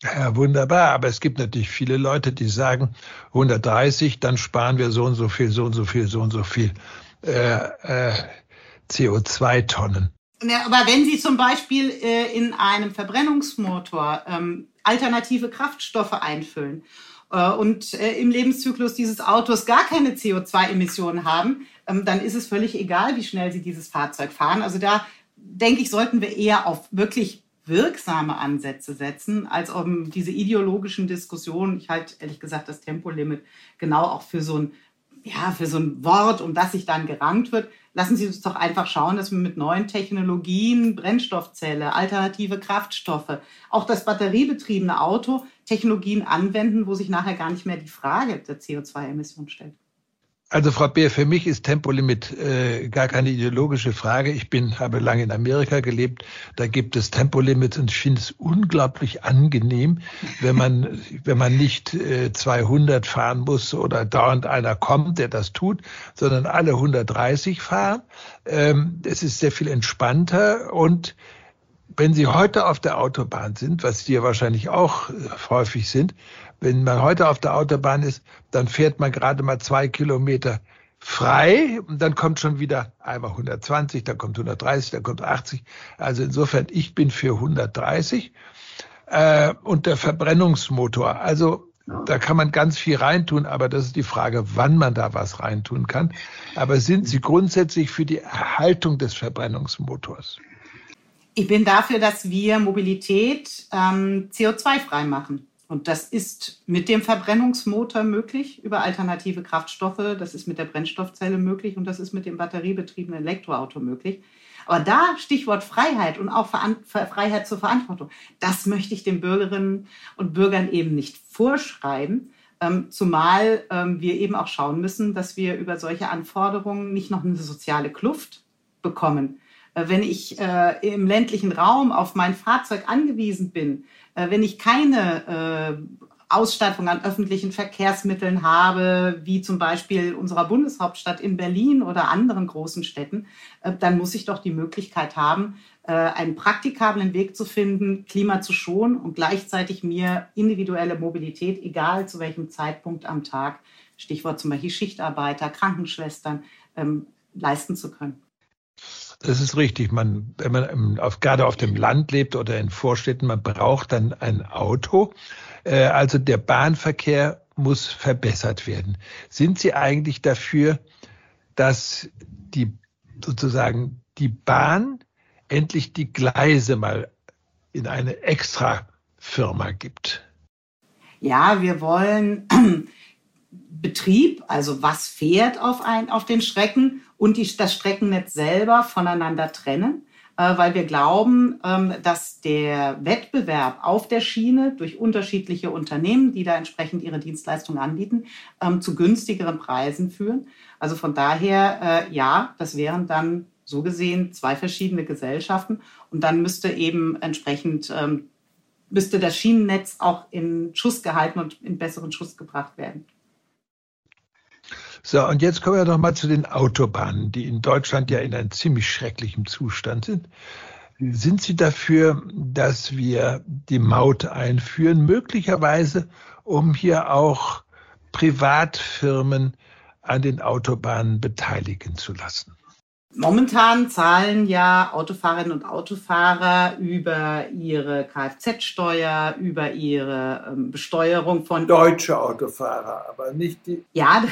Ja, wunderbar. Aber es gibt natürlich viele Leute, die sagen, 130, dann sparen wir so und so viel, so und so viel, so und so viel äh, äh, CO2-Tonnen. Ja, aber wenn Sie zum Beispiel äh, in einem Verbrennungsmotor ähm, alternative Kraftstoffe einfüllen äh, und äh, im Lebenszyklus dieses Autos gar keine CO2-Emissionen haben, ähm, dann ist es völlig egal, wie schnell Sie dieses Fahrzeug fahren. Also da denke ich, sollten wir eher auf wirklich wirksame Ansätze setzen, als um diese ideologischen Diskussionen, ich halte ehrlich gesagt das Tempolimit genau auch für so ein ja, für so ein Wort, um das sich dann gerankt wird. Lassen Sie uns doch einfach schauen, dass wir mit neuen Technologien, Brennstoffzelle, alternative Kraftstoffe, auch das batteriebetriebene Auto Technologien anwenden, wo sich nachher gar nicht mehr die Frage der CO2-Emission stellt. Also Frau Beer, für mich ist Tempolimit äh, gar keine ideologische Frage. Ich bin, habe lange in Amerika gelebt. Da gibt es Tempolimits und ich finde es unglaublich angenehm, wenn man, wenn man nicht äh, 200 fahren muss oder dauernd einer kommt, der das tut, sondern alle 130 fahren. Ähm, es ist sehr viel entspannter und wenn Sie heute auf der Autobahn sind, was Sie ja wahrscheinlich auch äh, häufig sind, wenn man heute auf der Autobahn ist, dann fährt man gerade mal zwei Kilometer frei und dann kommt schon wieder einmal 120, dann kommt 130, dann kommt 80. Also insofern, ich bin für 130. Äh, und der Verbrennungsmotor, also da kann man ganz viel reintun, aber das ist die Frage, wann man da was reintun kann. Aber sind Sie grundsätzlich für die Erhaltung des Verbrennungsmotors? Ich bin dafür, dass wir Mobilität ähm, CO2-frei machen. Und das ist mit dem Verbrennungsmotor möglich über alternative Kraftstoffe. Das ist mit der Brennstoffzelle möglich und das ist mit dem batteriebetriebenen Elektroauto möglich. Aber da Stichwort Freiheit und auch Freiheit zur Verantwortung, das möchte ich den Bürgerinnen und Bürgern eben nicht vorschreiben. Ähm, zumal ähm, wir eben auch schauen müssen, dass wir über solche Anforderungen nicht noch eine soziale Kluft bekommen. Äh, wenn ich äh, im ländlichen Raum auf mein Fahrzeug angewiesen bin, wenn ich keine äh, Ausstattung an öffentlichen Verkehrsmitteln habe, wie zum Beispiel unserer Bundeshauptstadt in Berlin oder anderen großen Städten, äh, dann muss ich doch die Möglichkeit haben, äh, einen praktikablen Weg zu finden, Klima zu schonen und gleichzeitig mir individuelle Mobilität, egal zu welchem Zeitpunkt am Tag, Stichwort zum Beispiel Schichtarbeiter, Krankenschwestern, ähm, leisten zu können. Das ist richtig. Man, wenn man auf, gerade auf dem Land lebt oder in Vorstädten, man braucht dann ein Auto. Äh, also der Bahnverkehr muss verbessert werden. Sind Sie eigentlich dafür, dass die sozusagen die Bahn endlich die Gleise mal in eine extra Firma gibt? Ja, wir wollen Betrieb, also was fährt auf, ein, auf den Strecken und die, das Streckennetz selber voneinander trennen, äh, weil wir glauben, ähm, dass der Wettbewerb auf der Schiene durch unterschiedliche Unternehmen, die da entsprechend ihre Dienstleistungen anbieten, ähm, zu günstigeren Preisen führen. Also von daher, äh, ja, das wären dann so gesehen zwei verschiedene Gesellschaften und dann müsste eben entsprechend ähm, müsste das Schienennetz auch in Schuss gehalten und in besseren Schuss gebracht werden. So, und jetzt kommen wir noch mal zu den Autobahnen, die in Deutschland ja in einem ziemlich schrecklichen Zustand sind. Sind Sie dafür, dass wir die Maut einführen, möglicherweise, um hier auch Privatfirmen an den Autobahnen beteiligen zu lassen? Momentan zahlen ja Autofahrerinnen und Autofahrer über ihre Kfz-Steuer, über ihre ähm, Besteuerung von. Deutsche Autofahrer, aber nicht die. Ja,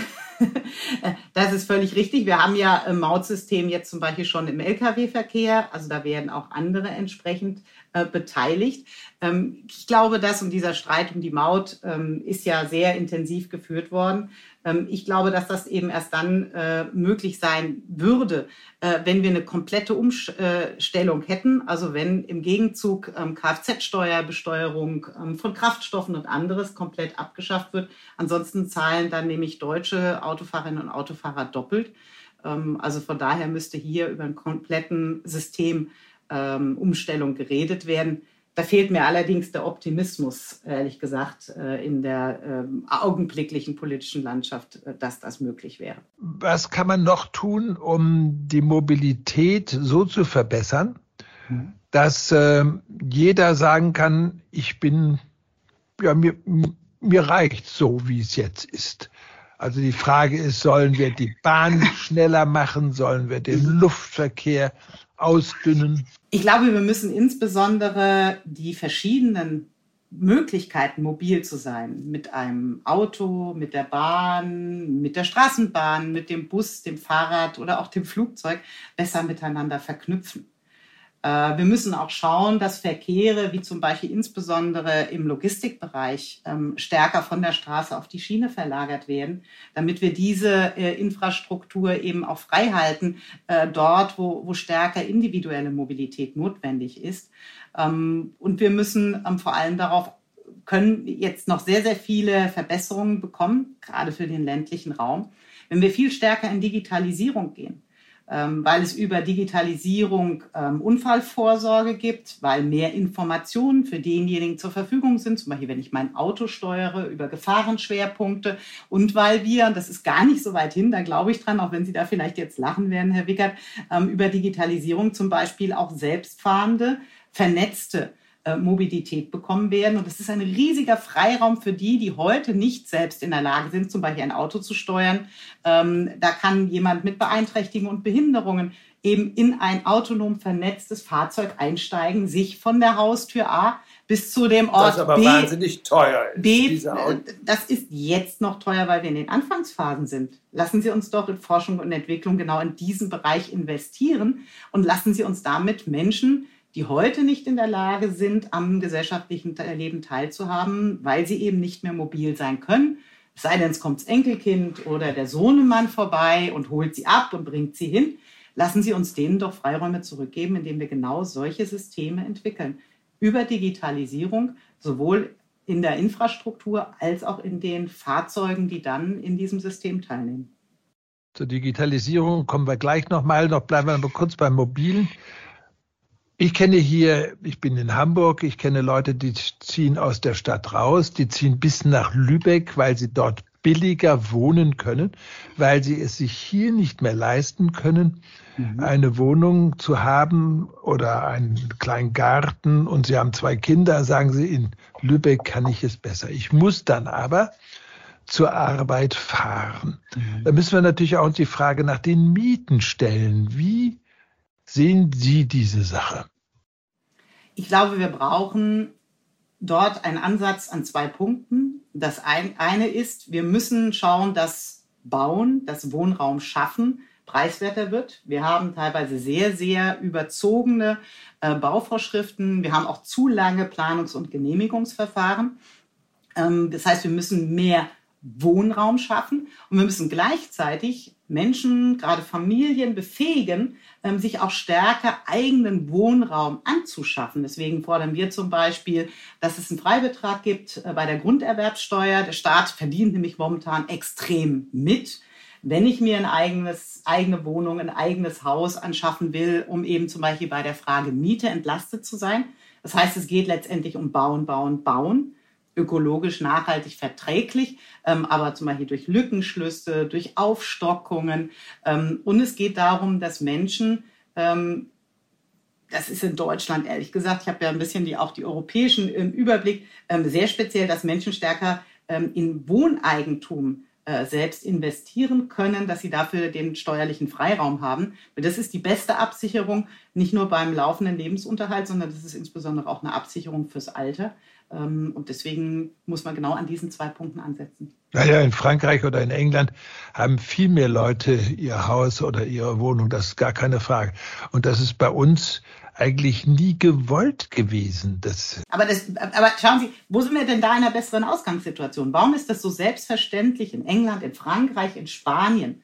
das ist völlig richtig. Wir haben ja ein Mautsystem jetzt zum Beispiel schon im Lkw-Verkehr. Also da werden auch andere entsprechend äh, beteiligt. Ähm, ich glaube, dass und dieser Streit um die Maut ähm, ist ja sehr intensiv geführt worden. Ähm, ich glaube, dass das eben erst dann äh, möglich sein würde, äh, wenn wir eine komplette Umstellung hätten. Also wenn im Gegenzug ähm, Kfz-Steuerbesteuerung ähm, von Kraftstoffen und anderes komplett abgeschafft wird. Ansonsten zahlen dann nämlich deutsche Autofahrerinnen und Autofahrer doppelt. also von daher müsste hier über einen kompletten Systemumstellung geredet werden. Da fehlt mir allerdings der Optimismus, ehrlich gesagt, äh, in der ähm, augenblicklichen politischen Landschaft, äh, dass das möglich wäre. Was kann man noch tun, um die Mobilität so zu verbessern, mhm. dass äh, jeder sagen kann, ich bin, ja, mir, mir reicht so, wie es jetzt ist. Also die Frage ist, sollen wir die Bahn schneller machen? Sollen wir den Luftverkehr ausdünnen? Ich glaube, wir müssen insbesondere die verschiedenen Möglichkeiten, mobil zu sein, mit einem Auto, mit der Bahn, mit der Straßenbahn, mit dem Bus, dem Fahrrad oder auch dem Flugzeug, besser miteinander verknüpfen. Äh, wir müssen auch schauen, dass Verkehre, wie zum Beispiel insbesondere im Logistikbereich, ähm, stärker von der Straße auf die Schiene verlagert werden, damit wir diese äh, Infrastruktur eben auch frei halten, äh, dort, wo, wo stärker individuelle Mobilität notwendig ist. Ähm, und wir müssen ähm, vor allem darauf können jetzt noch sehr, sehr viele Verbesserungen bekommen, gerade für den ländlichen Raum, wenn wir viel stärker in Digitalisierung gehen weil es über Digitalisierung ähm, Unfallvorsorge gibt, weil mehr Informationen für denjenigen zur Verfügung sind, zum Beispiel wenn ich mein Auto steuere, über Gefahrenschwerpunkte und weil wir, das ist gar nicht so weit hin, da glaube ich dran, auch wenn Sie da vielleicht jetzt lachen werden, Herr Wickert, ähm, über Digitalisierung zum Beispiel auch selbstfahrende, vernetzte Mobilität bekommen werden. Und es ist ein riesiger Freiraum für die, die heute nicht selbst in der Lage sind, zum Beispiel ein Auto zu steuern. Ähm, da kann jemand mit Beeinträchtigungen und Behinderungen eben in ein autonom vernetztes Fahrzeug einsteigen, sich von der Haustür A bis zu dem Ort das aber B. wahnsinnig teuer ist. B, äh, das ist jetzt noch teuer, weil wir in den Anfangsphasen sind. Lassen Sie uns doch in Forschung und Entwicklung genau in diesen Bereich investieren und lassen Sie uns damit Menschen die heute nicht in der Lage sind, am gesellschaftlichen Leben teilzuhaben, weil sie eben nicht mehr mobil sein können. Sei denn, es kommt das Enkelkind oder der Sohnemann vorbei und holt sie ab und bringt sie hin. Lassen Sie uns denen doch Freiräume zurückgeben, indem wir genau solche Systeme entwickeln. Über Digitalisierung, sowohl in der Infrastruktur als auch in den Fahrzeugen, die dann in diesem System teilnehmen. Zur Digitalisierung kommen wir gleich nochmal. Noch bleiben wir kurz beim Mobilen. Ich kenne hier, ich bin in Hamburg, ich kenne Leute, die ziehen aus der Stadt raus, die ziehen bis nach Lübeck, weil sie dort billiger wohnen können, weil sie es sich hier nicht mehr leisten können, mhm. eine Wohnung zu haben oder einen kleinen Garten und sie haben zwei Kinder, sagen sie, in Lübeck kann ich es besser. Ich muss dann aber zur Arbeit fahren. Mhm. Da müssen wir natürlich auch die Frage nach den Mieten stellen. Wie sehen Sie diese Sache? Ich glaube, wir brauchen dort einen Ansatz an zwei Punkten. Das eine ist, wir müssen schauen, dass Bauen, das Wohnraum schaffen, preiswerter wird. Wir haben teilweise sehr, sehr überzogene äh, Bauvorschriften. Wir haben auch zu lange Planungs- und Genehmigungsverfahren. Ähm, das heißt, wir müssen mehr Wohnraum schaffen und wir müssen gleichzeitig Menschen, gerade Familien befähigen, ähm, sich auch stärker eigenen Wohnraum anzuschaffen. Deswegen fordern wir zum Beispiel, dass es einen Freibetrag gibt äh, bei der Grunderwerbsteuer. Der Staat verdient nämlich momentan extrem mit. Wenn ich mir ein eigenes, eigene Wohnung, ein eigenes Haus anschaffen will, um eben zum Beispiel bei der Frage Miete entlastet zu sein. Das heißt, es geht letztendlich um Bauen, Bauen, Bauen ökologisch nachhaltig verträglich, ähm, aber zum Beispiel durch Lückenschlüsse, durch Aufstockungen. Ähm, und es geht darum, dass Menschen, ähm, das ist in Deutschland ehrlich gesagt, ich habe ja ein bisschen die, auch die europäischen im Überblick, ähm, sehr speziell, dass Menschen stärker ähm, in Wohneigentum äh, selbst investieren können, dass sie dafür den steuerlichen Freiraum haben. Das ist die beste Absicherung, nicht nur beim laufenden Lebensunterhalt, sondern das ist insbesondere auch eine Absicherung fürs Alter. Ähm, und deswegen muss man genau an diesen zwei Punkten ansetzen. Naja, in Frankreich oder in England haben viel mehr Leute ihr Haus oder ihre Wohnung, das ist gar keine Frage. Und das ist bei uns eigentlich nie gewollt gewesen. Das aber, das, aber schauen Sie, wo sind wir denn da in einer besseren Ausgangssituation? Warum ist das so selbstverständlich in England, in Frankreich, in Spanien,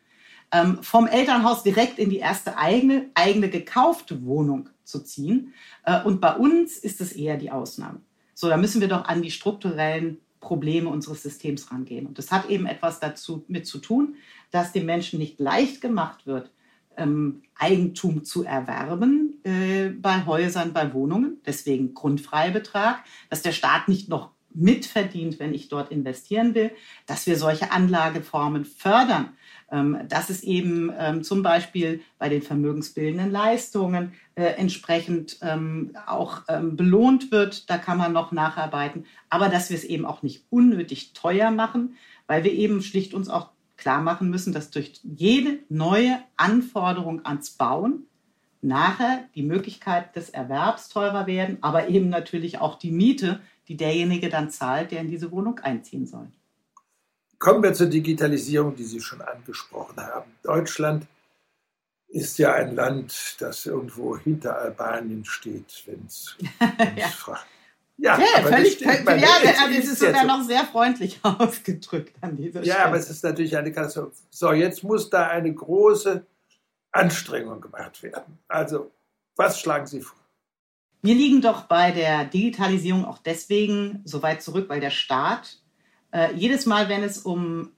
ähm, vom Elternhaus direkt in die erste eigene, eigene gekaufte Wohnung zu ziehen? Äh, und bei uns ist es eher die Ausnahme. So, da müssen wir doch an die strukturellen Probleme unseres Systems rangehen. Und das hat eben etwas dazu mit zu tun, dass dem Menschen nicht leicht gemacht wird, ähm, Eigentum zu erwerben äh, bei Häusern, bei Wohnungen. Deswegen Grundfreibetrag, dass der Staat nicht noch mitverdient, wenn ich dort investieren will, dass wir solche Anlageformen fördern, dass es eben ähm, zum Beispiel bei den vermögensbildenden Leistungen äh, entsprechend ähm, auch belohnt wird. Da kann man noch nacharbeiten. Aber dass wir es eben auch nicht unnötig teuer machen, weil wir eben schlicht uns auch klar machen müssen, dass durch jede neue Anforderung ans Bauen nachher die Möglichkeit des Erwerbs teurer werden, aber eben natürlich auch die Miete, die derjenige dann zahlt, der in diese Wohnung einziehen soll. Kommen wir zur Digitalisierung, die Sie schon angesprochen haben. Deutschland ist ja ein Land, das irgendwo hinter Albanien steht, wenn es ja. fragt. Ja, ja völlig, völlig, ja, ja, das ist sogar so. noch sehr freundlich ausgedrückt an dieser Stelle. Ja, aber es ist natürlich eine Katastrophe. So, jetzt muss da eine große Anstrengung gemacht werden. Also, was schlagen Sie vor? Wir liegen doch bei der Digitalisierung auch deswegen so weit zurück, weil der Staat äh, jedes Mal, wenn es um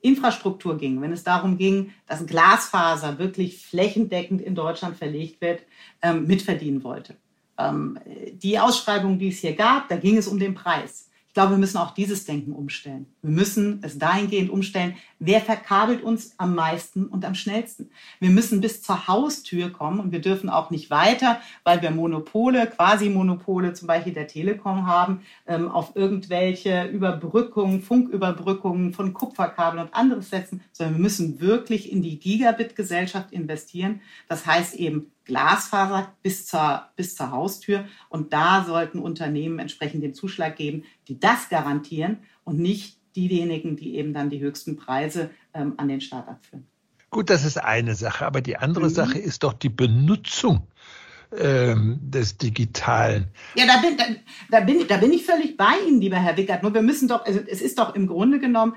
Infrastruktur ging, wenn es darum ging, dass Glasfaser wirklich flächendeckend in Deutschland verlegt wird, ähm, mitverdienen wollte. Ähm, die Ausschreibung, die es hier gab, da ging es um den Preis. Ich glaube, wir müssen auch dieses Denken umstellen. Wir müssen es dahingehend umstellen, wer verkabelt uns am meisten und am schnellsten. Wir müssen bis zur Haustür kommen und wir dürfen auch nicht weiter, weil wir Monopole, quasi Monopole zum Beispiel der Telekom haben, ähm, auf irgendwelche Überbrückungen, Funküberbrückungen von Kupferkabeln und anderes setzen, sondern wir müssen wirklich in die Gigabit-Gesellschaft investieren. Das heißt eben Glasfaser bis zur, bis zur Haustür. Und da sollten Unternehmen entsprechend den Zuschlag geben, die das garantieren und nicht diejenigen, die eben dann die höchsten Preise ähm, an den Staat abführen. Gut, das ist eine Sache, aber die andere mhm. Sache ist doch die Benutzung ähm, des Digitalen. Ja, da bin, da, da, bin, da bin ich völlig bei Ihnen, lieber Herr Wickert. Nur wir müssen doch, also es ist doch im Grunde genommen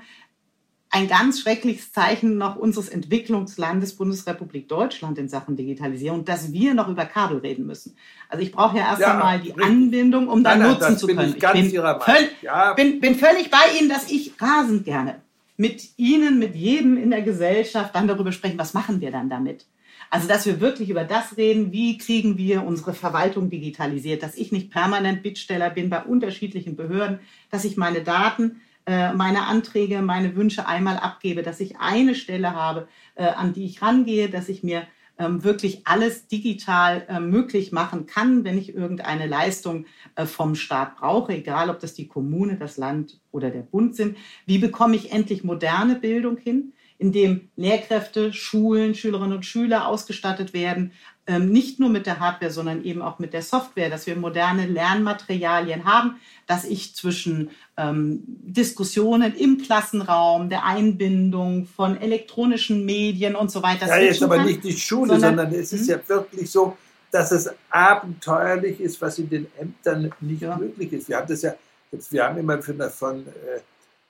ein ganz schreckliches Zeichen noch unseres Entwicklungslandes Bundesrepublik Deutschland in Sachen Digitalisierung, dass wir noch über Kabel reden müssen. Also ich brauche ja erst ja, einmal die richtig. Anbindung, um dann nutzen nein, zu können. Ich, ich bin, völ ja. bin, bin völlig bei Ihnen, dass ich rasend gerne mit Ihnen, mit jedem in der Gesellschaft dann darüber sprechen, was machen wir dann damit? Also, dass wir wirklich über das reden, wie kriegen wir unsere Verwaltung digitalisiert, dass ich nicht permanent Bittsteller bin bei unterschiedlichen Behörden, dass ich meine Daten meine Anträge, meine Wünsche einmal abgebe, dass ich eine Stelle habe, äh, an die ich rangehe, dass ich mir ähm, wirklich alles digital äh, möglich machen kann, wenn ich irgendeine Leistung vom Staat brauche, egal ob das die Kommune, das Land oder der Bund sind. Wie bekomme ich endlich moderne Bildung hin? indem Lehrkräfte, Schulen, Schülerinnen und Schüler ausgestattet werden, ähm, nicht nur mit der Hardware, sondern eben auch mit der Software, dass wir moderne Lernmaterialien haben, dass ich zwischen ähm, Diskussionen im Klassenraum, der Einbindung von elektronischen Medien und so weiter. Ja, jetzt aber kann, nicht die Schule, sondern, sondern es ist hm? ja wirklich so, dass es abenteuerlich ist, was in den Ämtern nicht ja. möglich ist. Wir haben das ja, jetzt, wir haben immer von, von äh,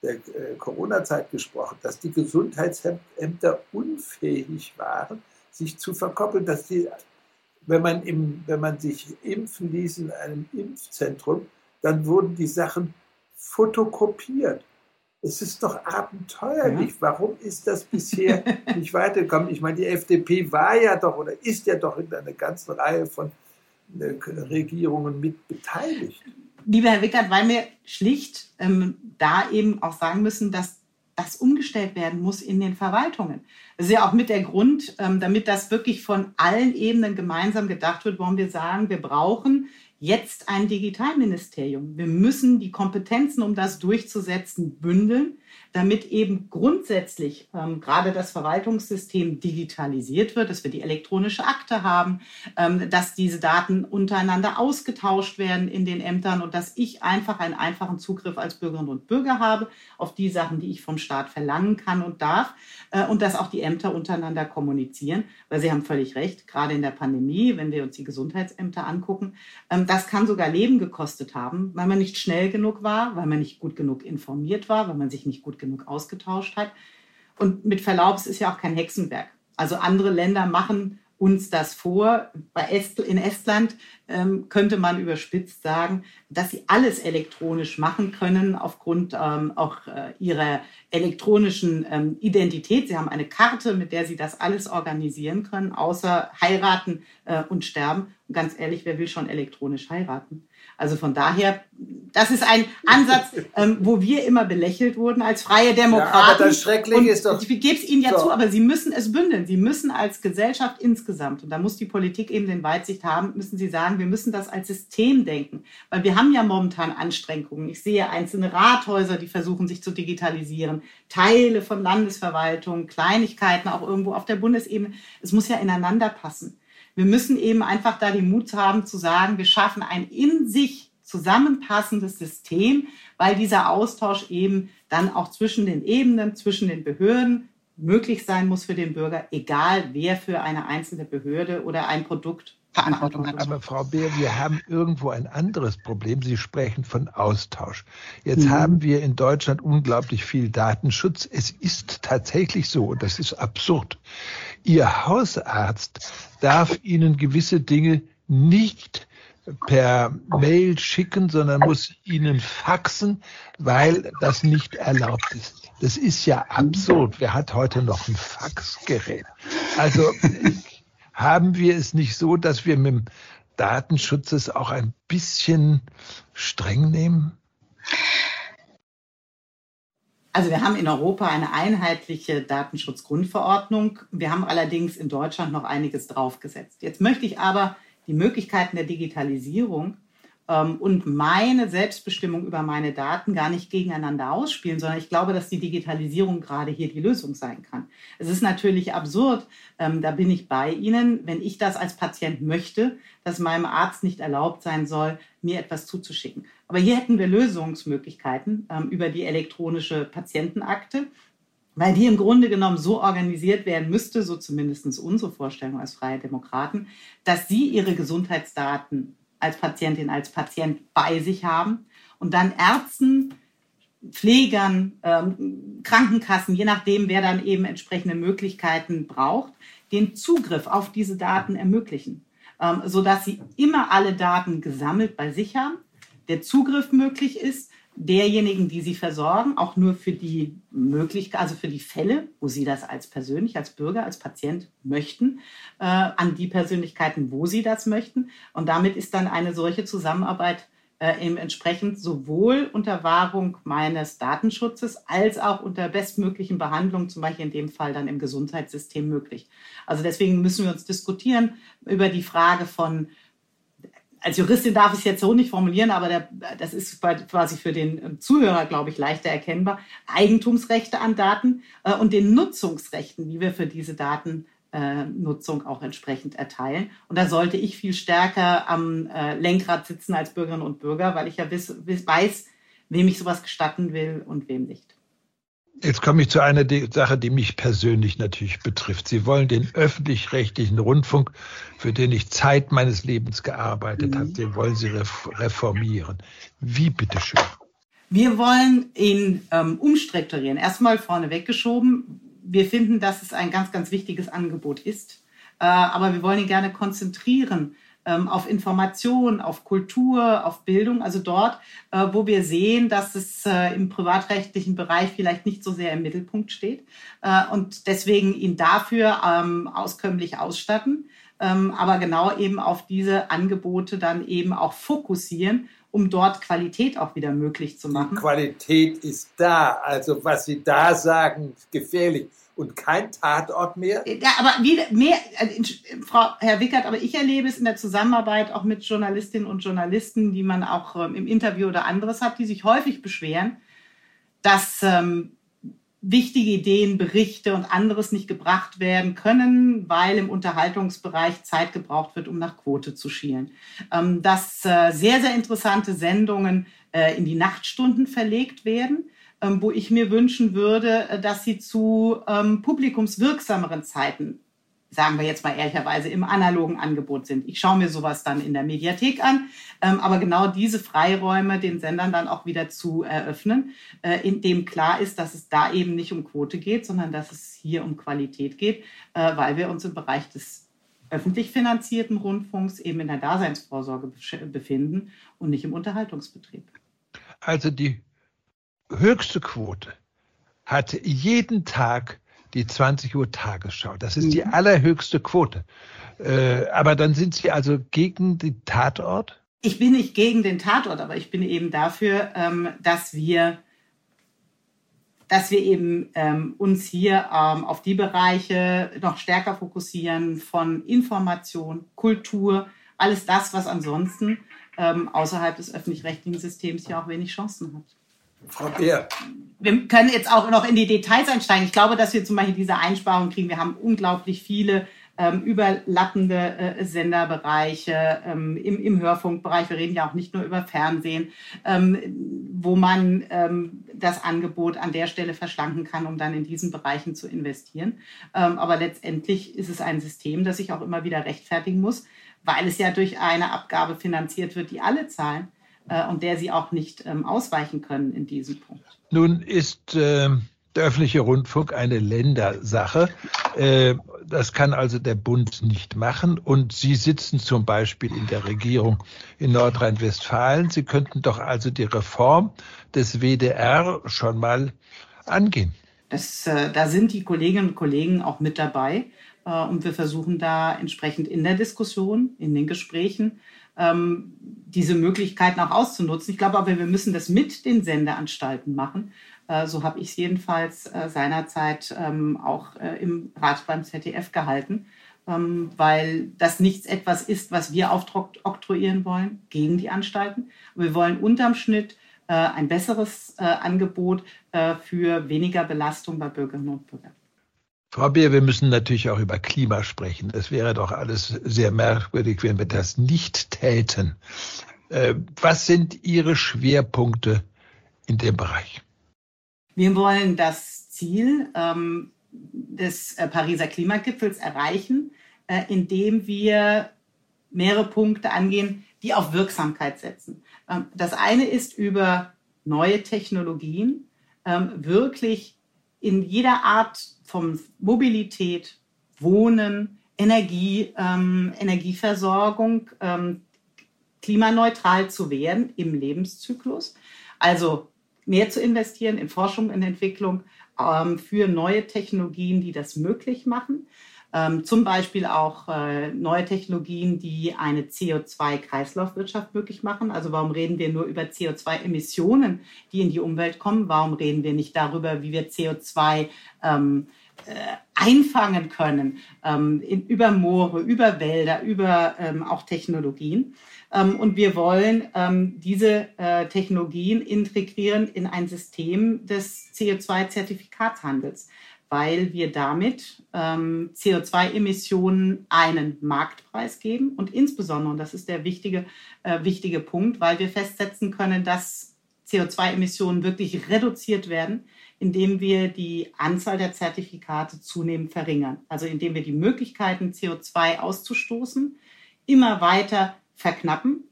der äh, Corona-Zeit gesprochen, dass die Gesundheitsämter unfähig waren, sich zu verkoppeln, dass die, wenn man, im, wenn man sich impfen ließ in einem Impfzentrum, dann wurden die Sachen fotokopiert. Es ist doch abenteuerlich. Ja. Warum ist das bisher nicht weitergekommen? Ich meine, die FDP war ja doch oder ist ja doch in einer ganzen Reihe von äh, Regierungen mit beteiligt. Lieber Herr Wickert, weil wir schlicht ähm, da eben auch sagen müssen, dass das umgestellt werden muss in den Verwaltungen. Das ist ja auch mit der Grund, ähm, damit das wirklich von allen Ebenen gemeinsam gedacht wird, warum wir sagen, wir brauchen jetzt ein Digitalministerium. Wir müssen die Kompetenzen, um das durchzusetzen, bündeln damit eben grundsätzlich ähm, gerade das Verwaltungssystem digitalisiert wird, dass wir die elektronische Akte haben, ähm, dass diese Daten untereinander ausgetauscht werden in den Ämtern und dass ich einfach einen einfachen Zugriff als Bürgerinnen und Bürger habe auf die Sachen, die ich vom Staat verlangen kann und darf äh, und dass auch die Ämter untereinander kommunizieren, weil Sie haben völlig recht, gerade in der Pandemie, wenn wir uns die Gesundheitsämter angucken, ähm, das kann sogar Leben gekostet haben, weil man nicht schnell genug war, weil man nicht gut genug informiert war, weil man sich nicht gut genug ausgetauscht hat. Und mit Verlaub, es ist ja auch kein Hexenwerk. Also andere Länder machen uns das vor. Est in Estland ähm, könnte man überspitzt sagen, dass sie alles elektronisch machen können aufgrund ähm, auch äh, ihrer elektronischen ähm, Identität. Sie haben eine Karte, mit der sie das alles organisieren können, außer heiraten äh, und sterben. Und ganz ehrlich, wer will schon elektronisch heiraten? Also von daher, das ist ein Ansatz, ähm, wo wir immer belächelt wurden als freie Demokraten. Ja, aber das Schreckliche und ist doch. Ich gebe es Ihnen ja so. zu, aber Sie müssen es bündeln. Sie müssen als Gesellschaft insgesamt, und da muss die Politik eben den Weitsicht haben, müssen Sie sagen, wir müssen das als System denken. Weil wir haben ja momentan Anstrengungen. Ich sehe einzelne Rathäuser, die versuchen, sich zu digitalisieren, Teile von Landesverwaltung, Kleinigkeiten auch irgendwo auf der Bundesebene. Es muss ja ineinander passen. Wir müssen eben einfach da den Mut haben zu sagen, wir schaffen ein in sich zusammenpassendes System, weil dieser Austausch eben dann auch zwischen den Ebenen, zwischen den Behörden, möglich sein muss für den Bürger, egal wer für eine einzelne Behörde oder ein Produkt Verantwortung hat. Aber Frau Beer, wir haben irgendwo ein anderes Problem. Sie sprechen von Austausch. Jetzt mhm. haben wir in Deutschland unglaublich viel Datenschutz. Es ist tatsächlich so, und das ist absurd. Ihr Hausarzt darf Ihnen gewisse Dinge nicht per Mail schicken, sondern muss ihnen faxen, weil das nicht erlaubt ist. Das ist ja absurd. Wer hat heute noch ein Faxgerät? Also haben wir es nicht so, dass wir mit dem Datenschutz es auch ein bisschen streng nehmen? Also wir haben in Europa eine einheitliche Datenschutzgrundverordnung. Wir haben allerdings in Deutschland noch einiges draufgesetzt. Jetzt möchte ich aber die Möglichkeiten der Digitalisierung und meine Selbstbestimmung über meine Daten gar nicht gegeneinander ausspielen, sondern ich glaube, dass die Digitalisierung gerade hier die Lösung sein kann. Es ist natürlich absurd, ähm, da bin ich bei Ihnen, wenn ich das als Patient möchte, dass meinem Arzt nicht erlaubt sein soll, mir etwas zuzuschicken. Aber hier hätten wir Lösungsmöglichkeiten ähm, über die elektronische Patientenakte weil die im Grunde genommen so organisiert werden müsste, so zumindest unsere Vorstellung als Freie Demokraten, dass sie ihre Gesundheitsdaten als Patientin, als Patient bei sich haben. Und dann Ärzten, Pflegern, ähm, Krankenkassen, je nachdem, wer dann eben entsprechende Möglichkeiten braucht, den Zugriff auf diese Daten ermöglichen, ähm, sodass sie immer alle Daten gesammelt bei sich haben, der Zugriff möglich ist derjenigen, die sie versorgen, auch nur für die Möglichkeit, also für die Fälle, wo sie das als persönlich, als Bürger, als Patient möchten, äh, an die Persönlichkeiten, wo sie das möchten. Und damit ist dann eine solche Zusammenarbeit äh, eben entsprechend sowohl unter Wahrung meines Datenschutzes als auch unter bestmöglichen Behandlungen, zum Beispiel in dem Fall dann im Gesundheitssystem möglich. Also deswegen müssen wir uns diskutieren über die Frage von als Juristin darf ich es jetzt so nicht formulieren, aber der, das ist quasi für den ähm, Zuhörer, glaube ich, leichter erkennbar. Eigentumsrechte an Daten äh, und den Nutzungsrechten, die wir für diese Datennutzung äh, auch entsprechend erteilen. Und da sollte ich viel stärker am äh, Lenkrad sitzen als Bürgerinnen und Bürger, weil ich ja wiss, wiss, weiß, wem ich sowas gestatten will und wem nicht. Jetzt komme ich zu einer Sache, die mich persönlich natürlich betrifft. Sie wollen den öffentlich-rechtlichen Rundfunk, für den ich Zeit meines Lebens gearbeitet mhm. habe, den wollen Sie reformieren. Wie bitteschön? Wir wollen ihn ähm, umstrukturieren. Erstmal vorne weggeschoben. Wir finden, dass es ein ganz, ganz wichtiges Angebot ist. Äh, aber wir wollen ihn gerne konzentrieren auf Information, auf Kultur, auf Bildung, also dort, äh, wo wir sehen, dass es äh, im privatrechtlichen Bereich vielleicht nicht so sehr im Mittelpunkt steht äh, und deswegen ihn dafür ähm, auskömmlich ausstatten, ähm, aber genau eben auf diese Angebote dann eben auch fokussieren um dort Qualität auch wieder möglich zu machen. Die Qualität ist da. Also was Sie da sagen, ist gefährlich und kein Tatort mehr? Ja, aber wie, mehr, also, Frau Herr Wickert, aber ich erlebe es in der Zusammenarbeit auch mit Journalistinnen und Journalisten, die man auch ähm, im Interview oder anderes hat, die sich häufig beschweren, dass ähm, wichtige Ideen, Berichte und anderes nicht gebracht werden können, weil im Unterhaltungsbereich Zeit gebraucht wird, um nach Quote zu schielen. Ähm, dass äh, sehr, sehr interessante Sendungen äh, in die Nachtstunden verlegt werden wo ich mir wünschen würde, äh, dass sie zu ähm, publikumswirksameren Zeiten, sagen wir jetzt mal ehrlicherweise, im analogen Angebot sind. Ich schaue mir sowas dann in der Mediathek an, ähm, aber genau diese Freiräume den Sendern dann auch wieder zu eröffnen, äh, in klar ist, dass es da eben nicht um Quote geht, sondern dass es hier um Qualität geht, äh, weil wir uns im Bereich des öffentlich finanzierten Rundfunks eben in der Daseinsvorsorge befinden und nicht im Unterhaltungsbetrieb. Also die höchste Quote hat jeden Tag die 20 Uhr Tagesschau. Das ist mhm. die allerhöchste Quote. Äh, aber dann sind Sie also gegen den Tatort? Ich bin nicht gegen den Tatort, aber ich bin eben dafür, ähm, dass wir dass wir eben ähm, uns hier ähm, auf die Bereiche noch stärker fokussieren von Information, Kultur, alles das, was ansonsten ähm, außerhalb des öffentlich-rechtlichen Systems ja auch wenig Chancen hat. Frau Beer. Wir können jetzt auch noch in die Details einsteigen. Ich glaube, dass wir zum Beispiel diese Einsparung kriegen. Wir haben unglaublich viele ähm, überlappende äh, Senderbereiche ähm, im, im Hörfunkbereich. Wir reden ja auch nicht nur über Fernsehen, ähm, wo man ähm, das Angebot an der Stelle verschlanken kann, um dann in diesen Bereichen zu investieren. Ähm, aber letztendlich ist es ein System, das sich auch immer wieder rechtfertigen muss, weil es ja durch eine Abgabe finanziert wird, die alle zahlen äh, und der sie auch nicht ähm, ausweichen können in diesem Punkt. Nun ist äh, der öffentliche Rundfunk eine Ländersache. Äh, das kann also der Bund nicht machen. Und Sie sitzen zum Beispiel in der Regierung in Nordrhein-Westfalen. Sie könnten doch also die Reform des WDR schon mal angehen. Das, äh, da sind die Kolleginnen und Kollegen auch mit dabei. Äh, und wir versuchen da entsprechend in der Diskussion, in den Gesprächen, ähm, diese Möglichkeiten auch auszunutzen. Ich glaube aber, wir müssen das mit den Sendeanstalten machen. Äh, so habe ich es jedenfalls äh, seinerzeit ähm, auch äh, im Rat beim ZDF gehalten, ähm, weil das nichts etwas ist, was wir aufoktroyieren wollen gegen die Anstalten. Wir wollen unterm Schnitt ein besseres Angebot für weniger Belastung bei Bürgerinnen und Bürgern. Frau Beer, wir müssen natürlich auch über Klima sprechen. Es wäre doch alles sehr merkwürdig, wenn wir das nicht täten. Was sind Ihre Schwerpunkte in dem Bereich? Wir wollen das Ziel ähm, des äh, Pariser Klimagipfels erreichen, äh, indem wir mehrere Punkte angehen, die auf Wirksamkeit setzen. Ähm, das eine ist über neue Technologien ähm, wirklich in jeder Art von Mobilität, Wohnen, Energie, ähm, Energieversorgung ähm, klimaneutral zu werden im Lebenszyklus. Also mehr zu investieren in Forschung und Entwicklung ähm, für neue Technologien, die das möglich machen. Ähm, zum Beispiel auch äh, neue Technologien, die eine CO2-Kreislaufwirtschaft möglich machen. Also warum reden wir nur über CO2-Emissionen, die in die Umwelt kommen? Warum reden wir nicht darüber, wie wir CO2 ähm, äh, einfangen können ähm, in, über Moore, über Wälder, über ähm, auch Technologien? Ähm, und wir wollen ähm, diese äh, Technologien integrieren in ein System des CO2-Zertifikatshandels, weil wir damit ähm, CO2-Emissionen einen Marktpreis geben und insbesondere, und das ist der wichtige, äh, wichtige Punkt, weil wir festsetzen können, dass CO2-Emissionen wirklich reduziert werden, indem wir die Anzahl der Zertifikate zunehmend verringern. Also indem wir die Möglichkeiten, CO2 auszustoßen, immer weiter verknappen,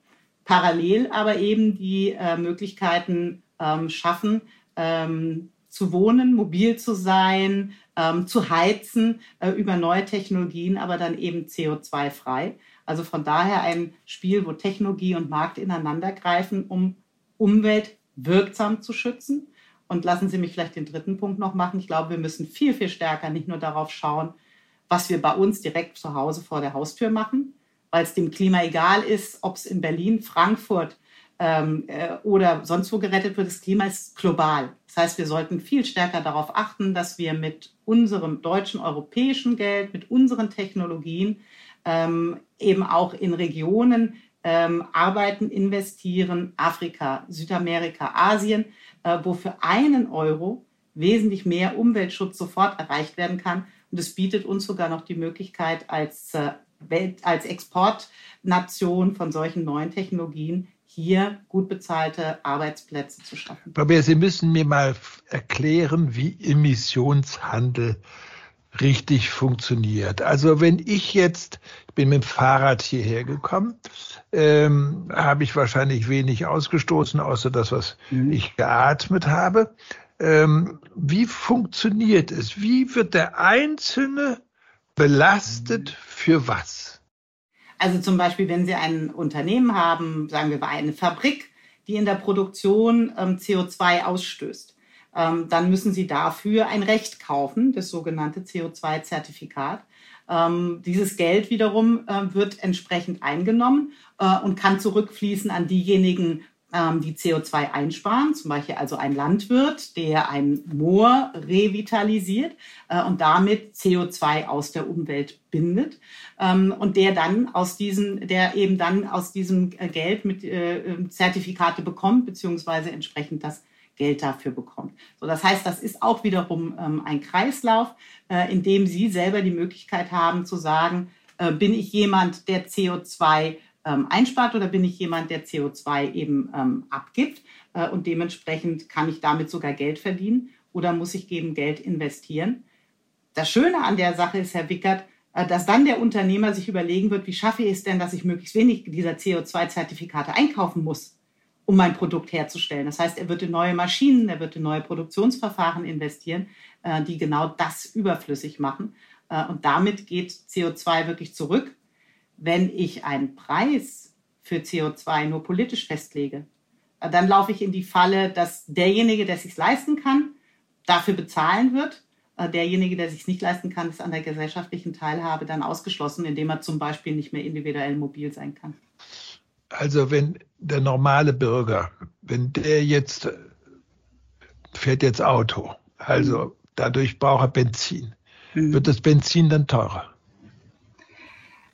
parallel aber eben die äh, Möglichkeiten ähm, schaffen, ähm, zu wohnen, mobil zu sein, ähm, zu heizen äh, über neue Technologien, aber dann eben CO2-frei. Also von daher ein Spiel, wo Technologie und Markt ineinander greifen, um Umwelt wirksam zu schützen. Und lassen Sie mich vielleicht den dritten Punkt noch machen. Ich glaube, wir müssen viel, viel stärker nicht nur darauf schauen, was wir bei uns direkt zu Hause vor der Haustür machen, weil es dem Klima egal ist, ob es in Berlin, Frankfurt ähm, äh, oder sonst wo gerettet wird. Das Klima ist global. Das heißt, wir sollten viel stärker darauf achten, dass wir mit unserem deutschen, europäischen Geld, mit unseren Technologien ähm, eben auch in Regionen ähm, arbeiten, investieren, Afrika, Südamerika, Asien, äh, wo für einen Euro wesentlich mehr Umweltschutz sofort erreicht werden kann. Und es bietet uns sogar noch die Möglichkeit, als äh, Welt, als Exportnation von solchen neuen Technologien hier gut bezahlte Arbeitsplätze zu schaffen. Frau Beer, Sie müssen mir mal erklären, wie Emissionshandel richtig funktioniert. Also wenn ich jetzt, ich bin mit dem Fahrrad hierher gekommen, ähm, habe ich wahrscheinlich wenig ausgestoßen, außer das, was mhm. ich geatmet habe. Ähm, wie funktioniert es? Wie wird der Einzelne belastet für was? Also zum Beispiel, wenn Sie ein Unternehmen haben, sagen wir mal eine Fabrik, die in der Produktion ähm, CO2 ausstößt, ähm, dann müssen Sie dafür ein Recht kaufen, das sogenannte CO2-Zertifikat. Ähm, dieses Geld wiederum äh, wird entsprechend eingenommen äh, und kann zurückfließen an diejenigen die CO2 einsparen, zum Beispiel also ein Landwirt, der ein Moor revitalisiert äh, und damit CO2 aus der Umwelt bindet ähm, und der dann aus diesem, der eben dann aus diesem äh, Geld mit äh, ähm, Zertifikate bekommt, beziehungsweise entsprechend das Geld dafür bekommt. So, das heißt, das ist auch wiederum ähm, ein Kreislauf, in dem Sie selber die Möglichkeit haben zu sagen, bin ich jemand, der CO2 ähm, einspart oder bin ich jemand, der CO2 eben ähm, abgibt. äh, und dementsprechend kann ich damit sogar Geld verdienen oder muss ich eben Geld investieren. Das Schöne an der Sache ist, Herr Wickert, äh, dass dann der Unternehmer sich überlegen wird, wie schaffe ich es denn, dass ich möglichst wenig dieser CO2-Zertifikate einkaufen muss, um mein Produkt herzustellen. Das heißt, er wird in neue Maschinen, er wird in neue Produktionsverfahren investieren, äh, die genau das überflüssig machen. Äh, und damit geht CO2 wirklich zurück. Wenn ich einen Preis für CO2 nur politisch festlege, dann laufe ich in die Falle, dass derjenige, der es sich leisten kann, dafür bezahlen wird äh, derjenige, der sich nicht leisten kann, ist an der gesellschaftlichen Teilhabe dann ausgeschlossen, indem er zum Beispiel nicht mehr individuell mobil sein kann. Also wenn der normale Bürger, wenn der jetzt fährt jetzt Auto, also mhm. dadurch braucht er Benzin, mhm. wird das Benzin dann teurer?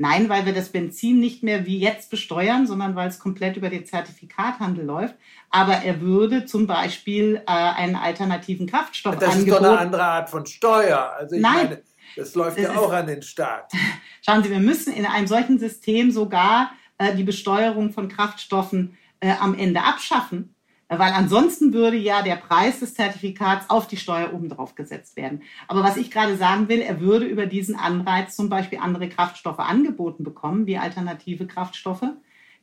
Nein, weil wir das Benzin nicht mehr wie jetzt besteuern, sondern weil es komplett über den Zertifikathandel läuft. Aber er würde zum Beispiel äh, einen alternativen Kraftstoff Das ist doch eine andere Art von Steuer. Also ich Nein, meine, das läuft das ja auch an den Staat. Schauen Sie, wir müssen in einem solchen System sogar äh, die Besteuerung von Kraftstoffen äh, am Ende abschaffen. Weil ansonsten würde ja der Preis des Zertifikats auf die Steuer obendrauf gesetzt werden. Aber was ich gerade sagen will, er würde über diesen Anreiz zum Beispiel andere Kraftstoffe angeboten bekommen, wie alternative Kraftstoffe,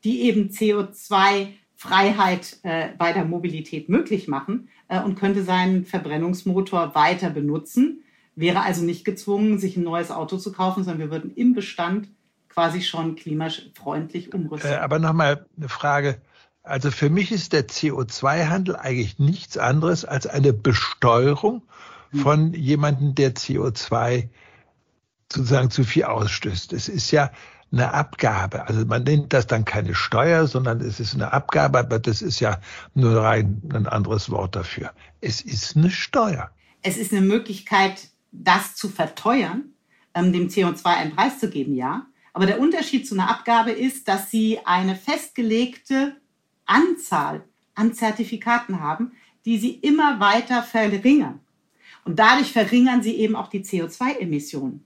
die eben CO2-Freiheit äh, bei der Mobilität möglich machen äh, und könnte seinen Verbrennungsmotor weiter benutzen, wäre also nicht gezwungen, sich ein neues Auto zu kaufen, sondern wir würden im Bestand quasi schon klimafreundlich umrüsten. Äh, aber nochmal eine Frage also für mich ist der CO2-Handel eigentlich nichts anderes als eine Besteuerung hm. von jemandem, der CO2 sozusagen zu viel ausstößt. Es ist ja eine Abgabe. Also man nennt das dann keine Steuer, sondern es ist eine Abgabe, aber das ist ja nur rein ein anderes Wort dafür. Es ist eine Steuer. Es ist eine Möglichkeit, das zu verteuern, ähm, dem CO2 einen Preis zu geben, ja. Aber der Unterschied zu einer Abgabe ist, dass sie eine festgelegte Anzahl an Zertifikaten haben, die sie immer weiter verringern. Und dadurch verringern sie eben auch die CO2-Emissionen.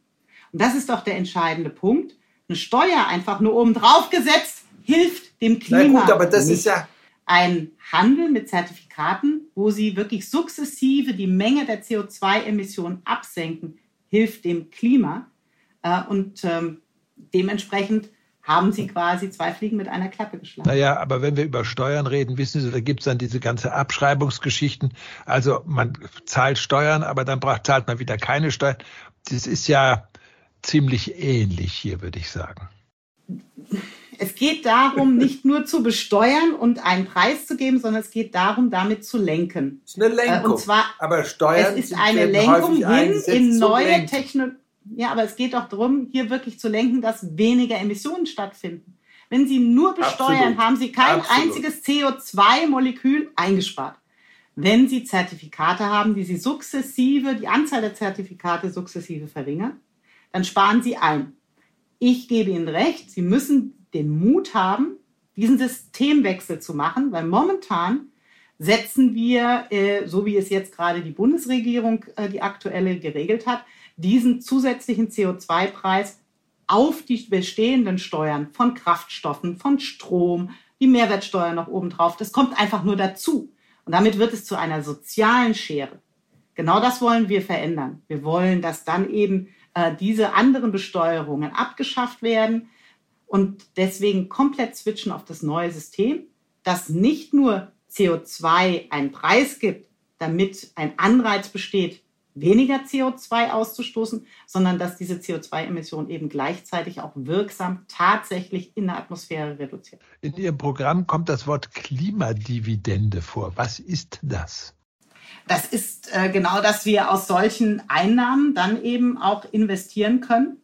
Und das ist doch der entscheidende Punkt. Eine Steuer einfach nur oben drauf gesetzt hilft dem Klima. Na gut, aber das nicht. ist ja ein Handel mit Zertifikaten, wo sie wirklich sukzessive die Menge der CO2-Emissionen absenken, hilft dem Klima. Äh, und ähm, dementsprechend haben sie quasi zwei Fliegen mit einer Klappe geschlagen. Naja, aber wenn wir über Steuern reden, wissen Sie, da gibt es dann diese ganze Abschreibungsgeschichten. Also man zahlt Steuern, aber dann zahlt man wieder keine Steuern. Das ist ja ziemlich ähnlich hier, würde ich sagen. Es geht darum, nicht nur zu besteuern und einen Preis zu geben, sondern es geht darum, damit zu lenken. Es ist eine Lenkung. Äh, und zwar, aber Steuern es ist eine Lenkung hin in neue Technologien ja, aber es geht doch darum, hier wirklich zu lenken, dass weniger Emissionen stattfinden. Wenn Sie nur besteuern, Absolut. haben Sie kein Absolut. einziges CO2-Molekül eingespart. Wenn Sie Zertifikate haben, die Sie sukzessive, die Anzahl der Zertifikate sukzessive verringern, dann sparen Sie ein. Ich gebe Ihnen recht, Sie müssen den Mut haben, diesen Systemwechsel zu machen, weil momentan setzen wir, äh, so wie es jetzt gerade die Bundesregierung, äh, die aktuelle, geregelt hat, diesen zusätzlichen CO2-Preis auf die bestehenden Steuern von Kraftstoffen, von Strom, die Mehrwertsteuer noch obendrauf. Das kommt einfach nur dazu. Und damit wird es zu einer sozialen Schere. Genau das wollen wir verändern. Wir wollen, dass dann eben äh, diese anderen Besteuerungen abgeschafft werden und deswegen komplett switchen auf das neue System, das nicht nur CO2 einen Preis gibt, damit ein Anreiz besteht, weniger CO2 auszustoßen, sondern dass diese CO2-Emissionen eben gleichzeitig auch wirksam tatsächlich in der Atmosphäre reduziert. In Ihrem Programm kommt das Wort Klimadividende vor. Was ist das? Das ist äh, genau, dass wir aus solchen Einnahmen dann eben auch investieren können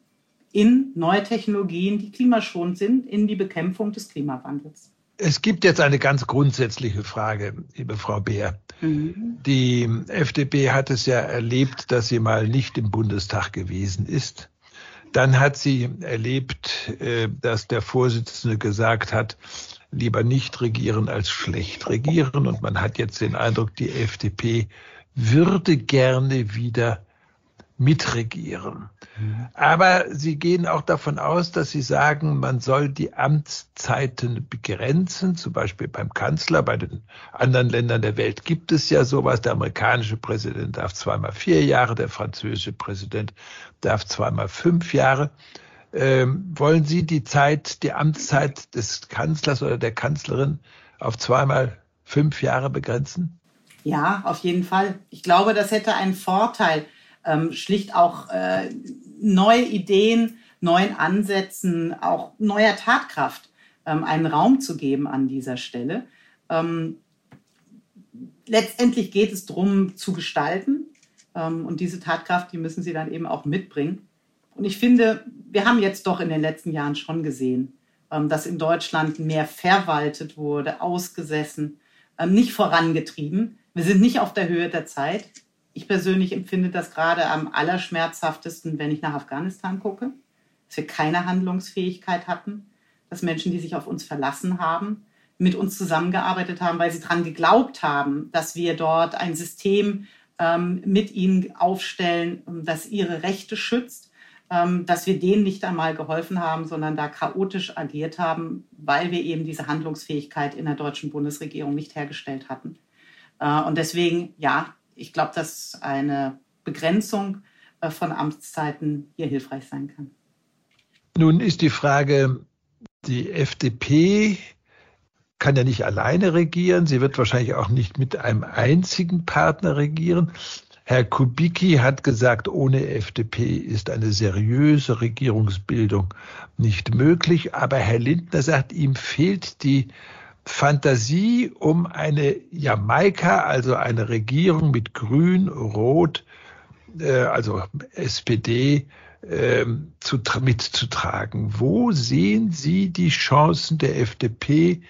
in neue Technologien, die klimaschonend sind, in die Bekämpfung des Klimawandels. Es gibt jetzt eine ganz grundsätzliche Frage, liebe Frau Beer. Mhm. Die FDP hat es ja erlebt, dass sie mal nicht im Bundestag gewesen ist. Dann hat sie erlebt, äh, dass der Vorsitzende gesagt hat, lieber nicht regieren als schlecht regieren. Und man hat jetzt den Eindruck, die FDP würde gerne wieder mitregieren. Mhm. Aber Sie gehen auch davon aus, dass Sie sagen, man soll die Amtszeiten begrenzen, zum Beispiel beim Kanzler. Bei den anderen Ländern der Welt gibt es ja sowas. Der amerikanische Präsident darf zweimal vier Jahre, der französische Präsident darf zweimal fünf Jahre. Ähm, wollen Sie die Zeit, die Amtszeit des Kanzlers oder der Kanzlerin auf zweimal fünf Jahre begrenzen? Ja, auf jeden Fall. Ich glaube, das hätte einen Vorteil ähm, schlicht auch äh, neue Ideen, neuen Ansätzen, auch neuer Tatkraft ähm, einen Raum zu geben an dieser Stelle. Ähm, letztendlich geht es darum, zu gestalten. Ähm, und diese Tatkraft, die müssen sie dann eben auch mitbringen. Und ich finde, wir haben jetzt doch in den letzten Jahren schon gesehen, ähm, dass in Deutschland mehr verwaltet wurde, ausgesessen, ähm, nicht vorangetrieben. Wir sind nicht auf der Höhe der Zeit. Ich persönlich empfinde das gerade am allerschmerzhaftesten, wenn ich nach Afghanistan gucke, dass wir keine Handlungsfähigkeit hatten, dass Menschen, die sich auf uns verlassen haben, mit uns zusammengearbeitet haben, weil sie daran geglaubt haben, dass wir dort ein System ähm, mit ihnen aufstellen, das ihre Rechte schützt, ähm, dass wir denen nicht einmal geholfen haben, sondern da chaotisch agiert haben, weil wir eben diese Handlungsfähigkeit in der deutschen Bundesregierung nicht hergestellt hatten. Äh, und deswegen, ja, ich glaube, dass eine Begrenzung äh, von Amtszeiten hier hilfreich sein kann. Nun ist die Frage, die FDP kann ja nicht alleine regieren. Sie wird wahrscheinlich auch nicht mit einem einzigen Partner regieren. Herr Kubicki hat gesagt, ohne FDP ist eine seriöse Regierungsbildung nicht möglich. Aber Herr Lindner sagt, ihm fehlt die Fantasie um eine Jamaika, also eine Regierung mit Grün, Rot, äh, also SPD, äh, zu, mitzutragen. Wo sehen Sie die Chancen der FDP,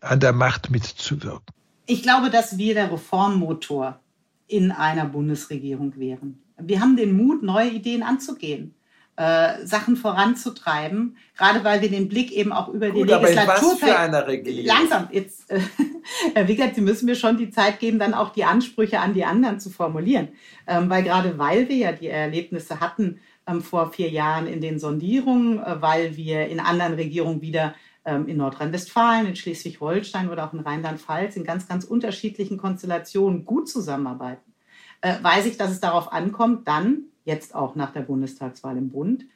an der Macht mitzuwirken? Ich glaube, dass wir der Reformmotor in einer Bundesregierung wären. Wir haben den Mut, neue Ideen anzugehen äh, Sachen voranzutreiben, gerade weil wir den Blick eben auch über Gut, die Legislatur... für eine Regierung? Langsam, jetzt, äh, Herr Wickert, Sie müssen mir schon die Zeit geben, dann auch die Ansprüche an die anderen zu formulieren. Ähm, weil gerade weil wir ja die Erlebnisse hatten ähm, vor vier Jahren in den Sondierungen, äh, weil wir in anderen Regierungen wieder ähm, in Nordrhein-Westfalen, in Schleswig-Holstein oder auch in Rheinland-Pfalz in ganz, ganz unterschiedlichen Konstellationen gut zusammenarbeiten, äh, weiß ich, dass es darauf ankommt, dann jetzt auch nach der Bundestagswahl im Bund,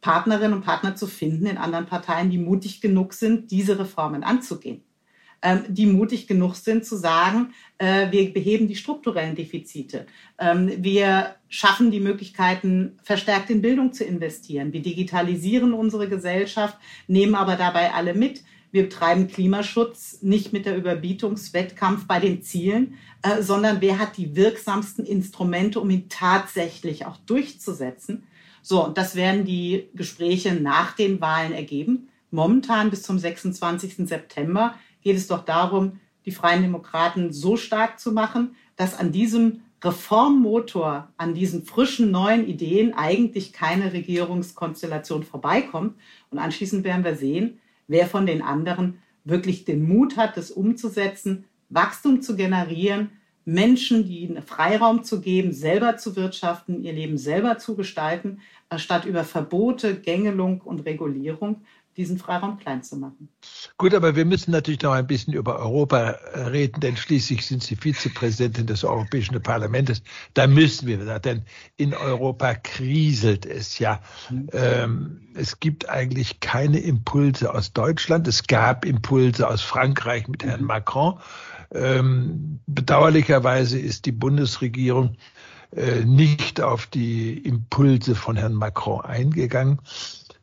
Partnerinnen und Partner zu finden in anderen Parteien, die mutig genug sind, diese Reformen anzugehen. Ähm, die mutig genug sind zu sagen, äh, wir beheben die strukturellen Defizite. Ähm, wir schaffen die Möglichkeiten, verstärkt in Bildung zu investieren. Wir digitalisieren unsere Gesellschaft, nehmen aber dabei alle mit. Wir betreiben Klimaschutz nicht mit der Überbietungswettkampf bei den Zielen, äh, sondern wer hat die wirksamsten Instrumente, um ihn tatsächlich auch durchzusetzen. So, und das werden die Gespräche nach den Wahlen ergeben. Momentan bis zum 26. September geht es doch darum, die Freien Demokraten so stark zu machen, dass an diesem Reformmotor, an diesen frischen neuen Ideen eigentlich keine Regierungskonstellation vorbeikommt. Und anschließend werden wir sehen, wer von den anderen wirklich den Mut hat, das umzusetzen, Wachstum zu generieren, Menschen die einen Freiraum zu geben, selber zu wirtschaften, ihr Leben selber zu gestalten, statt über Verbote, Gängelung und Regulierung diesen Freiraum klein zu machen. Gut, aber wir müssen natürlich noch ein bisschen über Europa reden, denn schließlich sind Sie Vizepräsidentin des Europäischen Parlaments. Da müssen wir, denn in Europa kriselt es ja. Ähm, es gibt eigentlich keine Impulse aus Deutschland. Es gab Impulse aus Frankreich mit Herrn Macron. Ähm, bedauerlicherweise ist die Bundesregierung äh, nicht auf die Impulse von Herrn Macron eingegangen.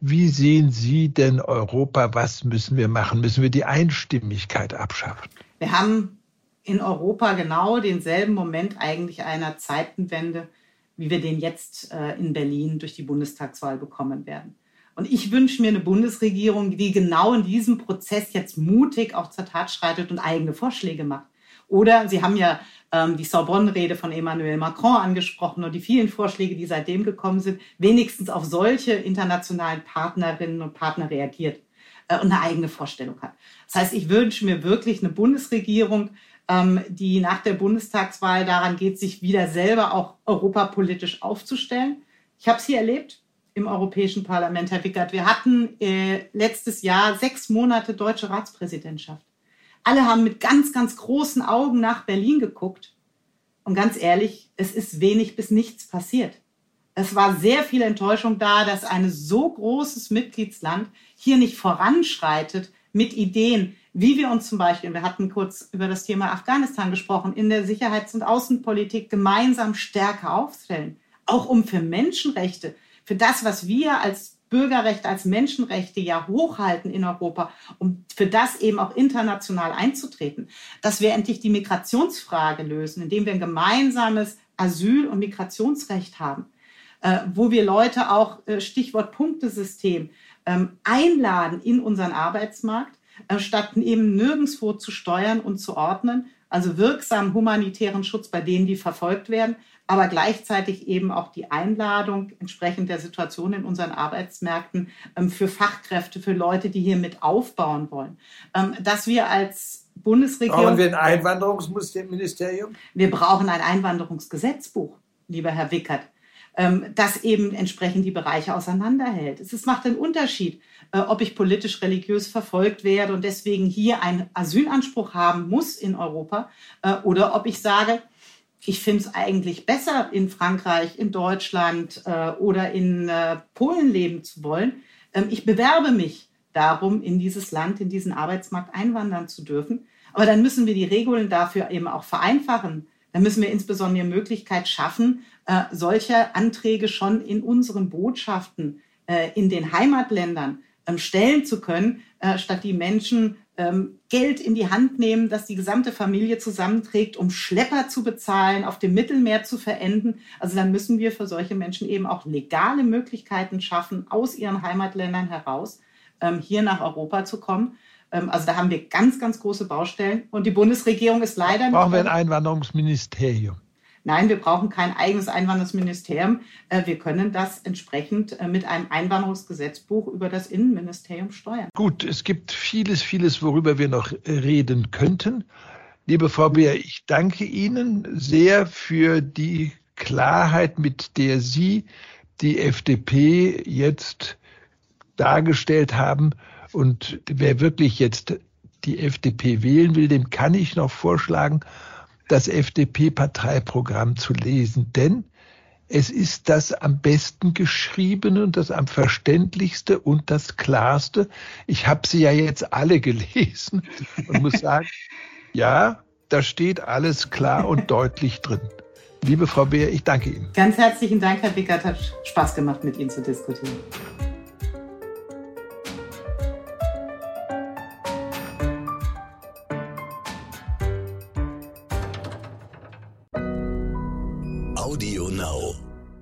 Wie sehen Sie denn Europa? Was müssen wir machen? Müssen wir die Einstimmigkeit abschaffen? Wir haben in Europa genau denselben Moment eigentlich einer Zeitenwende, wie wir den jetzt äh, in Berlin durch die Bundestagswahl bekommen werden. Und ich wünsche mir eine Bundesregierung, die genau in diesem Prozess jetzt mutig auch zur Tat schreitet und eigene Vorschläge macht. Oder Sie haben ja ähm, die Sorbonne-Rede von Emmanuel Macron angesprochen und die vielen Vorschläge, die seitdem gekommen sind, wenigstens auf solche internationalen Partnerinnen und Partner reagiert äh, und eine eigene Vorstellung hat. Das heißt, ich wünsche mir wirklich eine Bundesregierung, ähm, die nach der Bundestagswahl daran geht, sich wieder selber auch europapolitisch aufzustellen. Ich habe es hier erlebt im Europäischen Parlament, Herr Wickert. Wir hatten äh, letztes Jahr sechs Monate deutsche Ratspräsidentschaft. Alle haben mit ganz, ganz großen Augen nach Berlin geguckt. Und ganz ehrlich, es ist wenig bis nichts passiert. Es war sehr viel Enttäuschung da, dass ein so großes Mitgliedsland hier nicht voranschreitet mit Ideen, wie wir uns zum Beispiel, wir hatten kurz über das Thema Afghanistan gesprochen, in der Sicherheits- und Außenpolitik gemeinsam stärker aufstellen, auch um für Menschenrechte, für das, was wir als Bürgerrechte, als Menschenrechte ja hochhalten in Europa, um für das eben auch international einzutreten, dass wir endlich die Migrationsfrage lösen, indem wir ein gemeinsames Asyl- und Migrationsrecht haben, äh, wo wir Leute auch, äh, Stichwort Punktesystem, ähm, einladen in unseren Arbeitsmarkt, äh, statt eben nirgendwo zu steuern und zu ordnen, also wirksamen humanitären Schutz bei denen, die verfolgt werden, aber gleichzeitig eben auch die Einladung entsprechend der Situation in unseren Arbeitsmärkten ähm, für Fachkräfte, für Leute, die hier mit aufbauen wollen. Ähm, dass wir als Bundesregierung. Brauchen wir ein Einwanderungsministerium? Wir brauchen ein Einwanderungsgesetzbuch, lieber Herr Wickert, ähm, das eben entsprechend die Bereiche auseinanderhält. Es macht einen Unterschied, äh, ob ich politisch religiös verfolgt werde und deswegen hier einen Asylanspruch haben muss in Europa äh, oder ob ich sage, ich finde es eigentlich besser, in Frankreich, in Deutschland äh, oder in äh, Polen leben zu wollen. Ähm, ich bewerbe mich darum, in dieses Land, in diesen Arbeitsmarkt einwandern zu dürfen. Aber dann müssen wir die Regeln dafür eben auch vereinfachen. Dann müssen wir insbesondere die Möglichkeit schaffen, äh, solche Anträge schon in unseren Botschaften äh, in den Heimatländern ähm, stellen zu können, äh, statt die Menschen ähm, Geld in die Hand nehmen, das die gesamte Familie zusammenträgt, um Schlepper zu bezahlen, auf dem Mittelmeer zu verenden. Also dann müssen wir für solche Menschen eben auch legale Möglichkeiten schaffen, aus ihren Heimatländern heraus ähm, hier nach Europa zu kommen. Ähm, also da haben wir ganz, ganz große Baustellen. Und die Bundesregierung ist leider. Brauchen wir ein Einwanderungsministerium? Nein, wir brauchen kein eigenes Einwanderungsministerium. Äh, wir können das entsprechend äh, mit einem Einwanderungsgesetzbuch über das Innenministerium steuern. Gut, es gibt vieles, vieles, worüber wir noch reden könnten. Liebe Frau Beer, ich danke Ihnen sehr für die Klarheit, mit der Sie die FDP jetzt dargestellt haben. Und wer wirklich jetzt die FDP wählen will, dem kann ich noch vorschlagen, das FDP-Parteiprogramm zu lesen, denn es ist das am besten geschriebene und das am verständlichste und das klarste. Ich habe sie ja jetzt alle gelesen und muss sagen, ja, da steht alles klar und deutlich drin. Liebe Frau Beer, ich danke Ihnen. Ganz herzlichen Dank, Herr Wickert. Hat Spaß gemacht, mit Ihnen zu diskutieren.